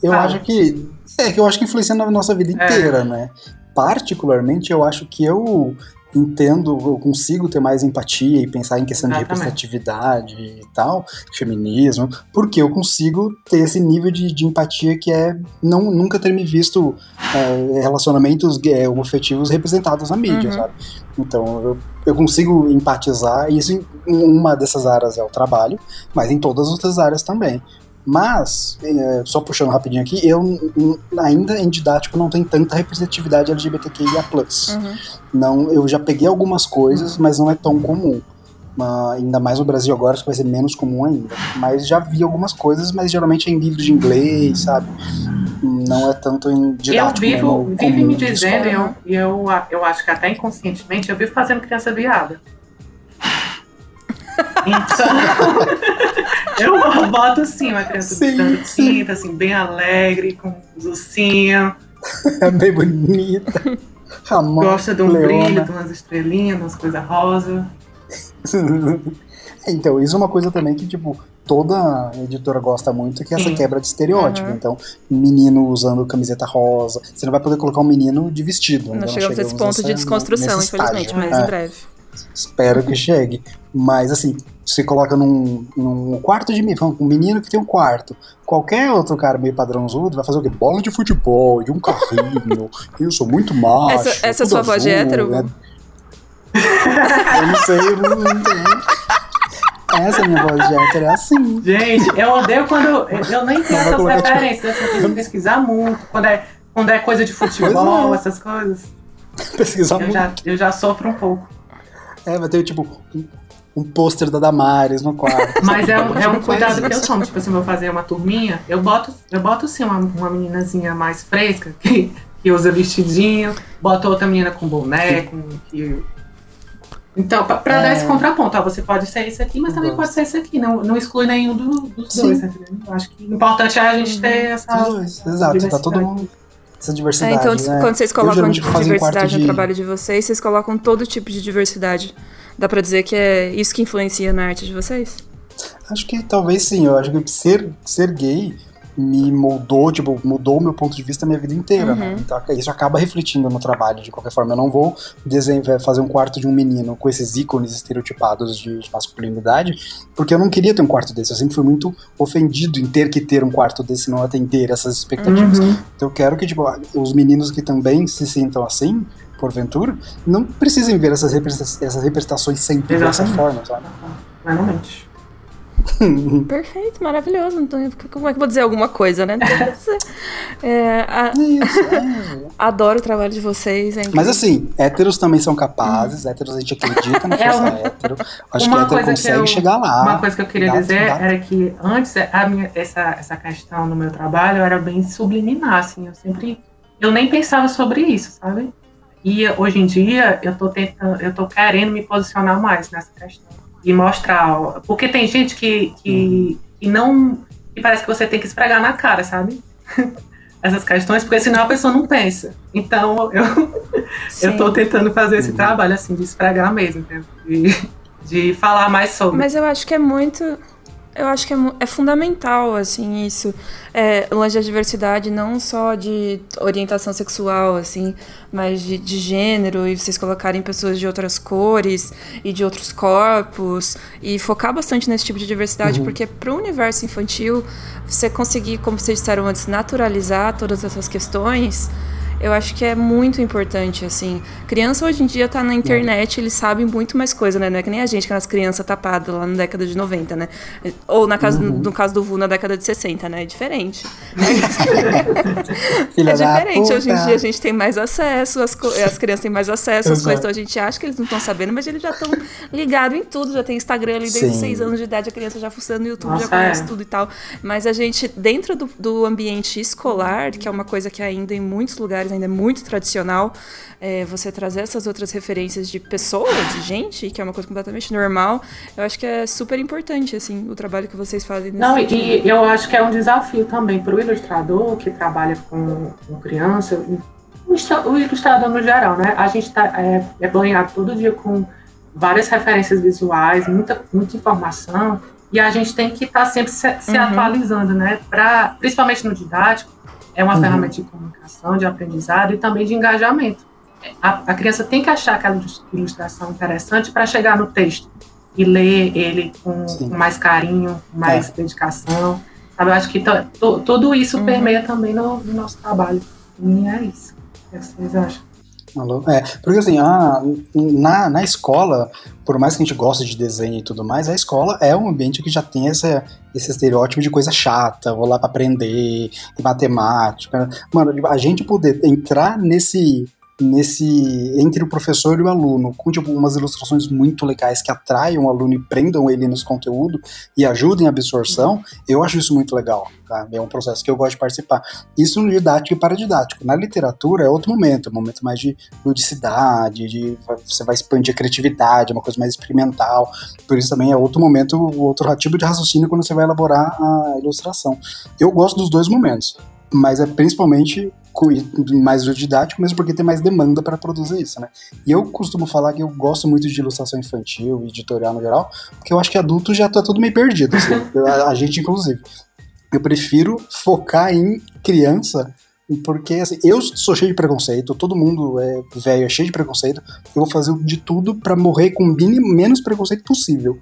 Eu Fala. acho que. É que eu acho que influencia na nossa vida É. inteira, né? Particularmente, eu acho que eu entendo, eu consigo ter mais empatia e pensar em questão de Exatamente. representatividade e tal, feminismo, porque eu consigo ter esse nível de, de empatia que é não, nunca ter me visto é, relacionamentos é, homoafetivos representados na mídia, Uhum. sabe? Então eu, eu consigo empatizar, e isso em uma dessas áreas é o trabalho, mas em todas as outras áreas também. Mas, é, só puxando rapidinho aqui, eu ainda em didático não tem tanta representatividade LGBTQIA+. Uhum. Não, eu já peguei algumas coisas, mas não é tão comum. Ah, ainda mais no Brasil agora, acho que vai ser menos comum ainda. Mas já vi algumas coisas, mas geralmente é em livro de inglês, sabe? Não é tanto em Eu didático vivo, mesmo, vivo me dizendo, e eu, eu, eu acho que até inconscientemente, eu vivo fazendo criança viada. Então, eu boto assim, uma criança Sim, dando sim. pinta, assim, bem alegre, com os ursinhos, É bem bonita. Ramon, gosta de um Leona. brilho, de umas estrelinhas, de umas coisas rosa. então, isso é uma coisa também que, tipo, toda editora gosta muito, que é essa Sim. quebra de estereótipo. Uhum. Então, menino usando camiseta rosa. Você não vai poder colocar um menino de vestido. não chegamos a esse ponto de nessa- desconstrução, nesse infelizmente, estágio. mas É. em breve. Espero que chegue. Mas assim, você coloca num, num quarto de um menino que tem um quarto. Qualquer outro cara meio padrãozudo vai fazer o quê? Bola de futebol, de um carrinho. eu sou muito macho. Essa, essa é sua voz de hétero? Né? eu não sei, eu não, não entendo. Essa é minha voz de hétero é assim. Gente, eu odeio quando. Eu nem tenho essas referências, tipo... eu tenho que pesquisar muito. Quando é, quando é coisa de futebol, é. essas coisas. Pesquisar eu muito. Já, eu já sofro um pouco. É, vai ter tipo um pôster da Damares no quarto. Mas é um, é um cuidado que eu tomo. Tipo assim, eu vou fazer uma turminha, eu boto, eu boto sim uma, uma meninazinha mais fresca, que, que usa vestidinho, boto outra menina com boné, com, que... Então, pra, pra é... dar esse contraponto, ó, você pode ser esse aqui, mas também pode ser esse aqui. Não, não exclui nenhum do, dos sim. dois, tá Eu acho que o importante é a gente ter uhum. essa. Dois, exato, tá todo mundo essa diversidade. É, então, né? quando vocês colocam diversidade no de... trabalho de vocês, vocês colocam todo tipo de diversidade. Dá pra dizer que é isso que influencia na arte de vocês? Acho que talvez sim. Eu acho que ser, ser gay me moldou, tipo, mudou o meu ponto de vista a minha vida inteira, né? uhum. né? Então isso acaba refletindo no trabalho, de qualquer forma. Eu não vou desenhar, fazer um quarto de um menino com esses ícones estereotipados de, de, masculinidade, porque eu não queria ter um quarto desse. Eu sempre fui muito ofendido em ter que ter um quarto desse e não atender essas expectativas. Uhum. Então eu quero que, tipo, os meninos que também se sintam assim, porventura, não precisem ver essas, essas representações sempre dessa forma, sabe? Realmente. Perfeito, maravilhoso. Então, como é que eu vou dizer alguma coisa, né? É, a... Isso, é. Adoro o trabalho de vocês. É Mas assim, héteros também são capazes, hum. héteros a gente acredita na força é hétero. Acho uma que hétero consegue que eu, chegar lá. Uma coisa que eu queria dizer dá. era que antes, a minha, essa, essa questão no meu trabalho era bem subliminar, assim. Eu sempre. Eu nem pensava sobre isso, sabe? E hoje em dia eu tô tentando, eu tô querendo me posicionar mais nessa questão e mostrar, porque tem gente que, que, uhum. que não, que parece que você tem que esfregar na cara, sabe? Essas questões, porque senão a pessoa não pensa. Então eu, eu tô tentando fazer esse uhum. trabalho assim de esfregar mesmo, de, de falar mais sobre. Mas eu acho que é muito eu acho que é, é fundamental, assim, isso. É, longe da diversidade, não só de orientação sexual, assim, mas de, de gênero, e vocês colocarem pessoas de outras cores e de outros corpos, e focar bastante nesse tipo de diversidade, uhum. porque para o universo infantil, você conseguir, como vocês disseram antes, naturalizar todas essas questões eu acho que é muito importante, assim. Criança hoje em dia tá na internet, eles sabem muito mais coisa, né? Não é que nem a gente, que nas crianças tapadas lá na década de 90, né? Ou na casa, uhum. no caso do Vu, na década de 60, né? É diferente. é diferente. Hoje em dia a gente tem mais acesso, as, as crianças têm mais acesso às coisas, então a gente acha que eles não estão sabendo, mas eles já estão ligados em tudo, já tem Instagram ali desde Sim. 6 anos de idade, a criança já fuçando no YouTube, Nossa, já conhece é. tudo e tal. Mas a gente, dentro do, do ambiente escolar, que é uma coisa que ainda em muitos lugares ainda é muito tradicional, é, você trazer essas outras referências de pessoa, de gente, que é uma coisa completamente normal, eu acho que é super importante, assim, o trabalho que vocês fazem. Não, sentido. e eu acho que é um desafio também para o ilustrador que trabalha com, com criança, o ilustrador no geral, né? A gente tá, é, é banhado todo dia com várias referências visuais, muita, muita informação, e a gente tem que estar tá sempre se, se uhum. atualizando, né? Pra, principalmente no didático, é uma uhum. ferramenta de comunicação, de aprendizado e também de engajamento. A, a criança tem que achar aquela ilustração interessante para chegar no texto e ler ele com, com mais carinho, mais é. dedicação. Sabe? Eu acho que tudo isso uhum. permeia também no, no, nosso trabalho. E é isso. O que vocês acham? É, porque assim, a, na, na escola, por mais que a gente goste de desenho e tudo mais, a escola é um ambiente que já tem esse, esse estereótipo de coisa chata, vou lá para aprender, matemática. Mano, a gente poder entrar nesse nesse entre o professor e o aluno, com tipo umas ilustrações muito legais que atraiam o aluno e prendam ele nesse conteúdo e ajudem a absorção, eu acho isso muito legal. Tá? É um processo que eu gosto de participar. Isso no didático e paradidático. Na literatura é outro momento, é um momento mais de ludicidade, de você vai expandir a criatividade, é uma coisa mais experimental. Por isso também é outro momento, outro tipo de raciocínio quando você vai elaborar a ilustração. Eu gosto dos dois momentos mas é principalmente mais didático, mesmo porque tem mais demanda para produzir isso, né? E eu costumo falar que eu gosto muito de ilustração infantil e editorial no geral, porque eu acho que adulto já tá tudo meio perdido, assim, a, a gente inclusive. Eu prefiro focar em criança Porque, assim, eu sou cheio de preconceito, todo mundo é velho, é cheio de preconceito. Eu vou fazer de tudo para morrer com o menos preconceito possível.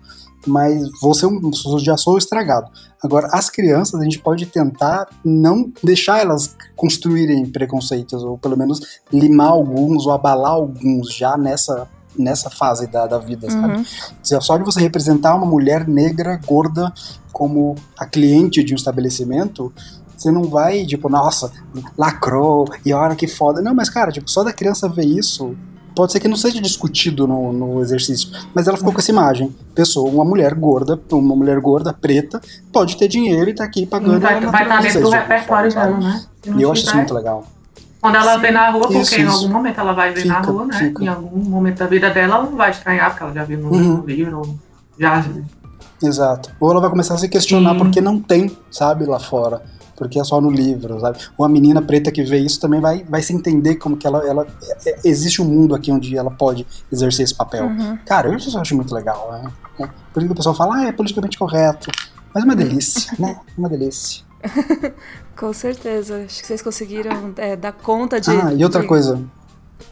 Mas você um, já sou estragado. Agora, as crianças, a gente pode tentar não deixar elas construírem preconceitos, ou pelo menos limar alguns, ou abalar alguns já nessa nessa fase da, da vida, sabe? Uhum. Só de você representar uma mulher negra, gorda, como a cliente de um estabelecimento, você não vai, tipo, nossa, lacrou, e olha que foda. Não, mas cara, tipo, só da criança ver isso, pode ser que não seja discutido no, no exercício, mas ela ficou com essa imagem. Pessoa, uma mulher gorda, uma mulher gorda, preta, pode ter dinheiro e tá aqui pagando. Vai, vai estar dentro do repertório dela, né? E eu acho isso muito legal. Quando ela Sim. vê na rua, porque isso, em algum momento ela vai ver fica, na rua, né? Fica. Em algum momento da vida dela, ela não vai estranhar, porque ela já viu no uhum. livro, já. Exato. Ou ela vai começar a se questionar Sim. porque não tem, sabe, lá fora porque é só no livro, sabe? Uma menina preta que vê isso também vai, vai se entender como que ela, ela é, é existe um mundo aqui onde ela pode exercer esse papel. Uhum. Cara, eu isso acho muito legal, né? Por isso que o pessoal fala, ah, é politicamente correto. Mas é uma delícia, né? É uma delícia. Com certeza. Acho que vocês conseguiram é, dar conta de. Ah, e outra de... coisa,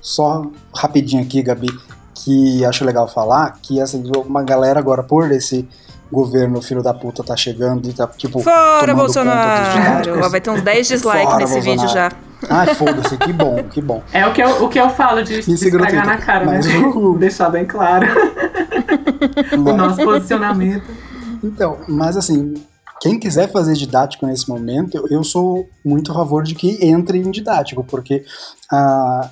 só rapidinho aqui, Gabi, que acho legal falar, que assim, uma galera agora, por esse governo filho da puta tá chegando e tá, tipo. Fora Bolsonaro! Vai ter uns 10 dislikes nesse Bolsonaro. vídeo já. Ai, foda-se, que bom, que bom. É o que eu, o que eu falo de, de esfregar na cara? Mas, né? Deixar bem claro o nosso posicionamento. Então, mas assim, quem quiser fazer didático nesse momento, eu sou muito a favor de que entre em didático, porque ah,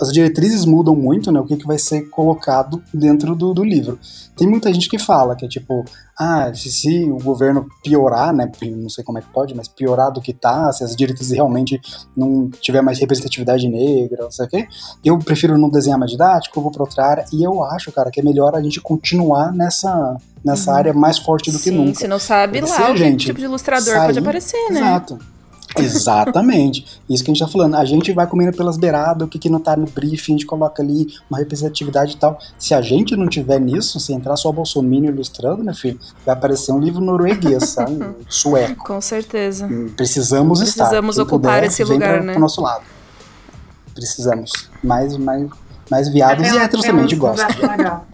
as diretrizes mudam muito, né? O que, que vai ser colocado dentro do, do livro. Tem muita gente que fala que é tipo, ah, se, se, o governo piorar, né? Não sei como é que pode, mas piorar do que tá, se as diretrizes realmente não tiver mais representatividade negra, não sei o quê, eu prefiro não desenhar mais didático, eu vou pra outra área, e eu acho, cara, que é melhor a gente continuar nessa, nessa uhum. área mais forte do Sim, que nunca. Se não sabe Porque lá, o gente tipo de ilustrador sair, pode aparecer, né? Exato. Exatamente. Isso que a gente tá falando. A gente vai comendo pelas beiradas, o que, que não tá no briefing, a gente coloca ali uma representatividade e tal. Se a gente não tiver nisso, se entrar só Bolsonaro ilustrando, meu filho, vai aparecer um livro norueguês, sabe? Sueco. Com certeza. Precisamos, estar. Precisamos ocupar puder, esse lugar, pra, né? Pro nosso lado. Precisamos. Mais, mais, mais viados e héteros também, a gente gosta.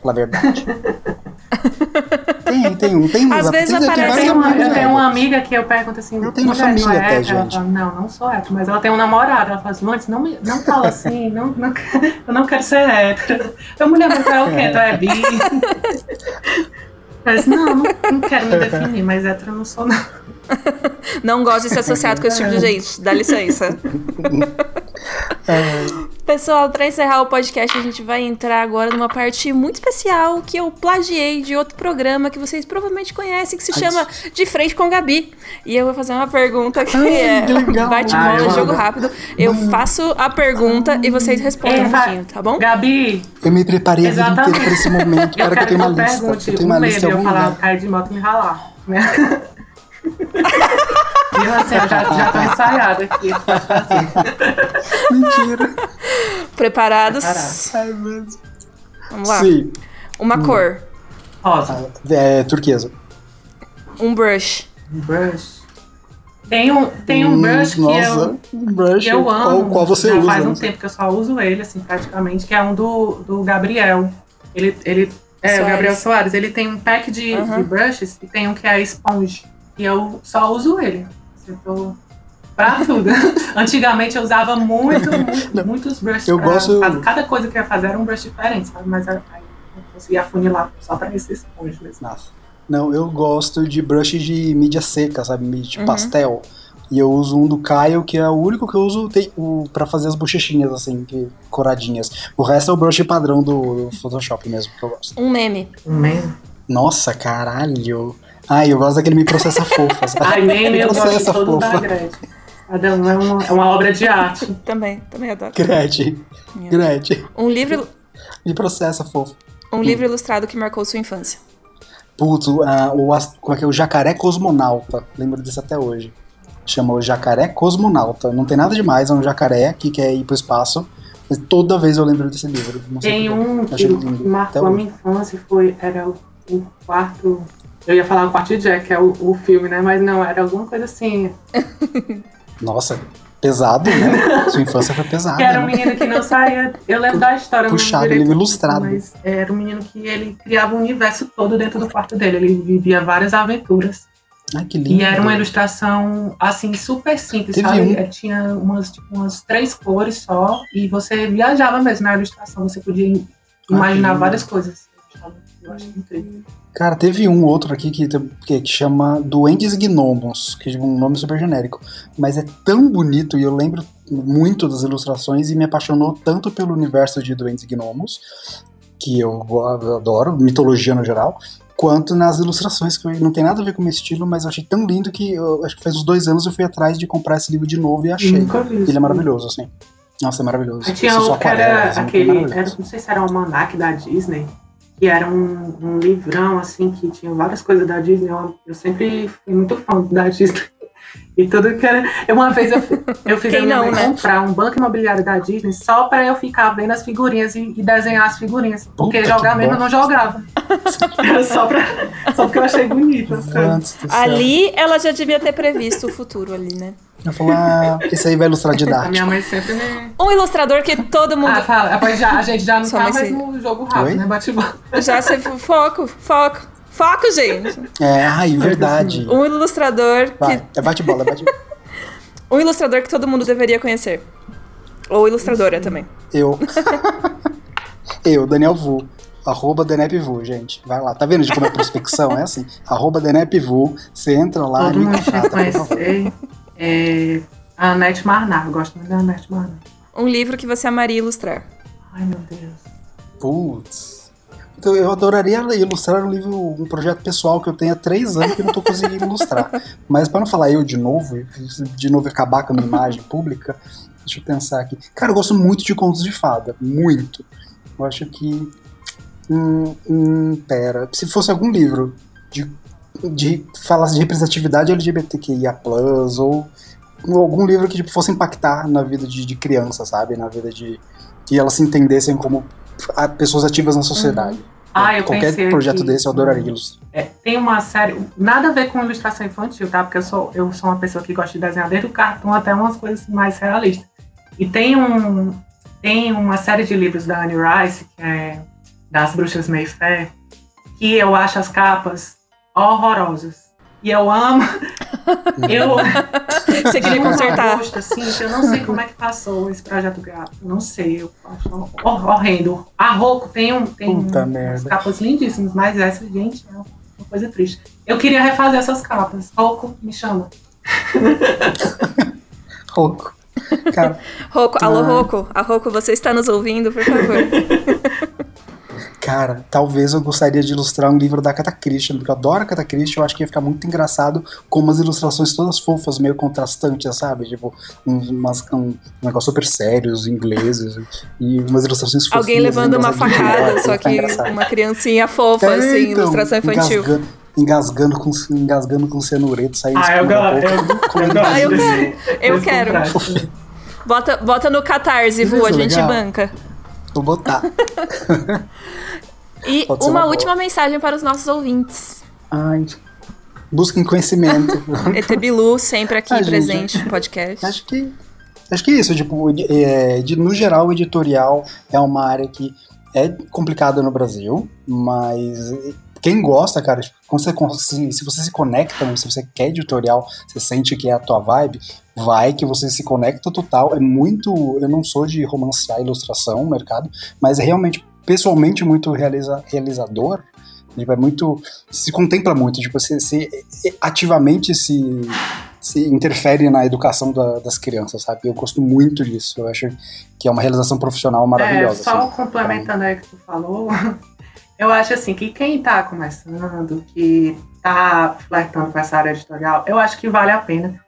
Pela verdade. Tem, tem um. Tem Às vezes tem, aparece tem uma, eu tenho uma amiga que eu pergunto assim. Eu tenho uma família é até, gente. Fala, não, não sou hétero, mas ela tem um namorado. Ela fala assim, antes, não, não fala assim, não, não, eu não quero ser hétero. Eu, mulher, mas é o quê? Tu é bi? Mas não, não, não quero me definir, mas hétero eu não sou, não. Não gosto de ser associado com esse tipo de gente. Dá licença. Pessoal, para encerrar o podcast, a gente vai entrar agora numa parte muito especial que eu plagiei de outro programa que vocês provavelmente conhecem, que se chama De Frente com Gabi. E eu vou fazer uma pergunta que Ai, é bate-bola, jogo rápido. Eu faço a pergunta e vocês respondem um pouquinho, tá bom? Gabi. Eu me preparei a vida inteira para esse momento. para que eu tenha uma lista. eu tenho uma lista eu falar, cair de moto e me ralar. Né? Eu, assim, eu já, já tô ensaiada aqui. Mentira. Preparados? Preparados. Vamos lá. Sim. Uma hum. cor. Rosa. É, turquesa. Um brush. Um brush. Tem um, tem um hum, brush que nossa, eu, um brush que eu amo. Qual, qual você já usa? faz um tempo que eu só uso ele, assim, praticamente, que é um do, do Gabriel. Ele, ele, é, Soares. o Gabriel Soares. Ele tem um pack de, uhum. de brushes e tem um que é a esponja. E eu só uso ele. Eu pra tudo. Antigamente eu usava muito, muito muitos brushes. Eu pra, gosto... Cada coisa que eu ia fazer era um brush diferente, sabe? Mas aí eu conseguia afunilar só pra esse esponja mesmo. Nossa. Não, eu gosto de brush de mídia seca, sabe? Mídia uhum. pastel. E eu uso um do Caio, que é o único que eu uso tem, o, pra fazer as bochechinhas, assim, que, coradinhas. O resto é o brush padrão do, do Photoshop mesmo, que eu gosto. Um meme. Um meme? Nossa, caralho. Ai, eu gosto daquele me processa fofa. Sabe? Ai, meme me eu gosto fofa. da Gretchen. É uma, é uma obra de arte. também, também adoro. Gretchen. Gretchen. Um livro... Me processa fofa. Um livro ilustrado que marcou sua infância. Putz, uh, o, como é que é? O Jacaré Cosmonauta. Lembro disso até hoje. Chama o Jacaré Cosmonauta. Não tem nada demais, é um jacaré que quer ir pro espaço. Mas toda vez eu lembro desse livro. Tem um que, que marcou a minha infância, foi, era o quarto eu ia falar o Quarto Jack, que é o, o filme, né? Mas não, era alguma coisa assim. Nossa. pesado, né? Sua infância foi pesada. Que era um né? menino que não saía. Eu lembro da história. Puxado, direito livro do ilustrado. Mas era um menino que ele criava o universo todo dentro do quarto dele. Ele vivia várias aventuras. Ai, que lindo. E era uma ilustração, assim, super simples, Teve sabe? um- É, Tinha umas, tipo, umas três cores só. E você viajava mesmo na ilustração. Você podia imaginar lindo. várias coisas. Eu acho incrível. Cara, teve um outro aqui que, que, chama Duendes e Gnomos, que é um nome super genérico. Mas é tão bonito e eu lembro muito das ilustrações e me apaixonou tanto pelo universo de Duendes e Gnomos, que eu adoro, mitologia no geral, quanto nas ilustrações, que não tem nada a ver com o meu estilo, mas eu achei tão lindo que eu, acho que faz uns dois anos eu fui atrás de comprar esse livro de novo e achei. Nunca vi. Ele é maravilhoso, assim. Nossa, é maravilhoso. Tinha outro que era aquarelas, é aquele, era, não sei se era o almanac da Disney, que era um, um livrão, assim, que tinha várias coisas da Disney. Eu, eu sempre fui muito fã da Disney. E tudo que era. Uma vez eu, eu fiz Quem a minha não, mãe né? comprar um banco imobiliário da Disney só pra eu ficar vendo as figurinhas e, e desenhar as figurinhas. Porque Puta, jogar que mesmo eu não jogava. Era só, pra, só porque eu achei bonito. Ali ela já devia ter previsto o futuro ali, né? Eu falo, ah, esse aí vai ilustrar A minha didático. mãe sempre me. Um ilustrador que todo mundo Ah, fala, já, a gente já não Só tá mais no jogo rápido, Oi? né? Bate-bola. já se foco, foco, foco, gente. É, ai, verdade. Um ilustrador Vai, que é bate-bola, é bate-bola. um ilustrador que todo mundo deveria conhecer. Ou ilustradora também. Eu. Eu, Daniel Vu. Arroba DenepVu, gente. Vai lá. Tá vendo de como é prospecção? É assim. Arroba DenepVu. Você entra lá e Todo me mundo tinha contrata, por favor. É, a Anete Marnar, eu gosto muito da Anete Marnar. Um livro que você amaria ilustrar. Ai, meu Deus. Putz. Então, eu adoraria ilustrar um livro, um projeto pessoal que eu tenho há três anos que eu não tô conseguindo ilustrar. Mas para não falar eu de novo, de novo acabar com a minha imagem pública, deixa eu pensar aqui. Cara, eu gosto muito de contos de fada. Muito. Eu acho que. Hum, hum, pera. Se fosse algum livro de, de falasse de representatividade LGBTQIA, ou, ou algum livro que tipo, fosse impactar na vida de, de criança, sabe? Na vida de. que elas se entendessem como pessoas ativas na sociedade. Ah, eu Qualquer projeto desse eu adoraria ilustrar. É, tem uma série, nada a ver com ilustração infantil, tá? Porque eu sou, eu sou uma pessoa que gosta de desenhar desde o cartoon até umas coisas mais realistas. E tem um tem uma série de livros da Anne Rice, que é das Bruxas Mayfair, que eu acho as capas horrorosas. E eu amo. Eu Você queria um consertar. gosto, assim, eu não sei como é que passou esse projeto gráfico. Não sei, eu acho hor- horrendo. A Roku tem, um, tem Puta umas merda. capas lindíssimas, mas essa, gente, é uma coisa triste. Eu queria refazer essas capas. Roku, me chama. Rouco. Cara, Roco, alô Ah. Roco, a Roco, você está nos ouvindo, por favor. cara, talvez eu gostaria de ilustrar um livro da Agatha Christie, porque eu adoro a Agatha Christie, eu acho que ia ficar muito engraçado com umas ilustrações todas fofas, meio contrastantes, sabe? Tipo, umas, um, um negócio super sérios, ingleses, e umas ilustrações fofinhas. Alguém levando uma facada, só que engraçado. uma criancinha fofa, É, assim, então, ilustração infantil. Engasgando, engasgando com, engasgando com cianureto, saindo Ah, eu gosto. Eu, eu Ah, eu desse- Eu desse quero. Bota, bota no Catarse, Vu, a gente legal. banca. Vou botar. E uma uma última mensagem para os nossos ouvintes. Ai, busquem conhecimento. ET Bilu, sempre aqui Ah, gente, presente no podcast. Acho que acho que é isso, tipo, é, de, no geral, o editorial é uma área que é complicada no Brasil, mas quem gosta, cara, tipo, quando você, se, se você se conecta, se você quer editorial, você sente que é a tua vibe, vai que você se conecta total. É muito. Eu não sou de romancear ilustração, mercado, mas é realmente, pessoalmente, muito realiza, realizador. Tipo, é muito. Se contempla muito, tipo, você, você ativamente se se interfere na educação da- das crianças, sabe? Eu gosto muito disso. Eu acho que é uma realização profissional É, maravilhosa. só assim. complementando aí o que tu falou, eu acho assim que quem tá começando, que tá flertando com essa área editorial, eu acho que vale a pena.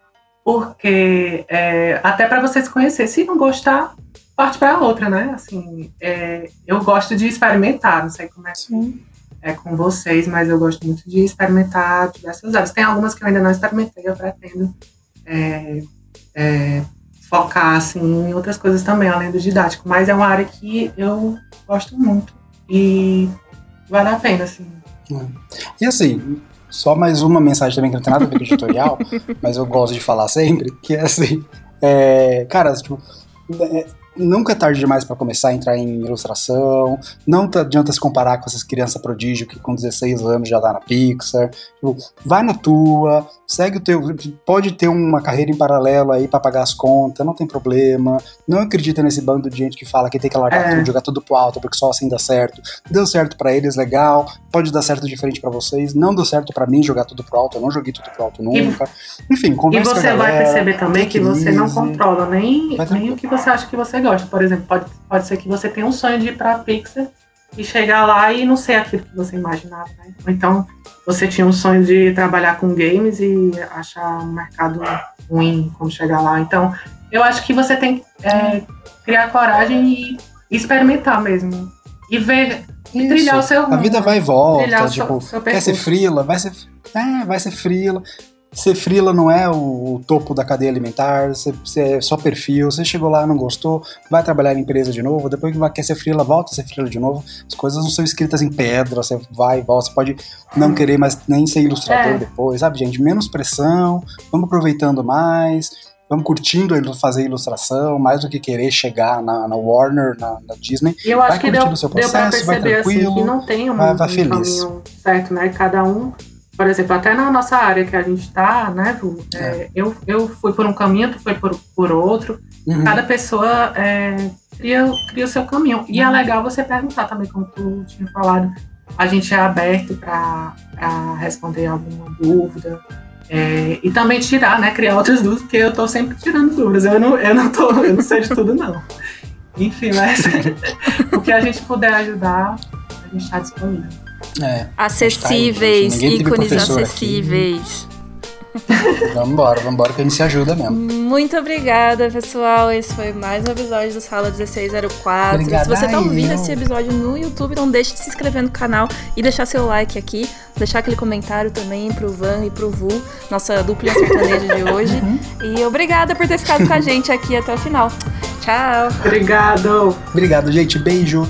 Porque é, até para você se conhecer, se não gostar, parte para outra, né? Assim, é, eu gosto de experimentar, não sei como é que é com vocês, mas eu gosto muito de experimentar diversas áreas. Tem algumas que eu ainda não experimentei, eu pretendo é, é, focar assim, em outras coisas também, além do didático. Mas é uma área que eu gosto muito e vale a pena, assim. E assim, só mais uma mensagem também que não tem nada a ver com editorial, mas eu gosto de falar sempre, que é assim, É, cara, tipo, é, nunca é tarde demais para começar a entrar em ilustração. Não adianta se comparar com essas crianças prodígio que com 16 anos já tá na Pixar. Tipo, vai na tua, segue o teu. Pode ter uma carreira em paralelo aí para pagar as contas, não tem problema. Não acredita nesse bando de gente que fala que tem que largar é. tudo, jogar tudo pro alto, porque só assim dá certo. Deu certo para eles, legal. Pode dar certo diferente para vocês. Não deu certo para mim jogar tudo pro alto, eu não joguei tudo pro alto nunca. E, Enfim, conversa E você vai perceber também que você não controla nem, nem o que você acha que você gosta. Por exemplo, pode, pode ser que você tenha um sonho de ir pra Pixar e chegar lá e não ser aquilo que você imaginava, né? então você tinha um sonho de trabalhar com games e achar um mercado ruim quando chegar lá. Então, eu acho que você tem que é, criar coragem e experimentar mesmo. E ver, e trilhar o seu A vida vai e volta, tipo, seu, seu quer ser frila, vai ser, é, vai ser frila ser frila não é o, topo da cadeia alimentar, você, é só perfil, você chegou lá, não gostou, vai trabalhar em empresa de novo, depois que vai, quer ser frila, volta a ser frila de novo, as coisas não são escritas em pedra, você vai e volta, você pode não querer mais nem ser ilustrador é. depois, sabe, gente? Menos pressão, vamos aproveitando mais, vamos curtindo fazer ilustração, mais do que querer chegar na, na Warner, na, na, Disney. E eu acho vai que deu, o seu processo, deu pra perceber assim, que não tem um, vai, vai um caminho certo, né? Cada um por exemplo, até na nossa área que a gente está, né, Ju, é. É, eu, eu fui por um caminho, tu foi por, por outro. Uhum. Cada pessoa é, cria, cria o seu caminho. E é uhum. é legal você perguntar também, como tu tinha falado, a gente é aberto para responder alguma dúvida. É, e também tirar, né, criar outras dúvidas, porque eu estou sempre tirando dúvidas. Eu não, eu não, tô, eu não sei de tudo, não. Enfim, mas o que a gente puder ajudar, a gente está disponível. É, acessíveis, tá ícones acessíveis. vamos embora, vamos embora que a gente se ajuda mesmo. Muito obrigada, pessoal. Esse foi mais um episódio do Sala 1604. Obrigada se você tá ouvindo esse episódio no YouTube, não deixe de se inscrever no canal e deixar seu like aqui. Deixar aquele comentário também pro Van e pro Vu, nossa dupla sertaneja de hoje. Uhum. E obrigada por ter ficado com a gente aqui até o final. Tchau. Obrigado. Obrigado, gente. Beijo.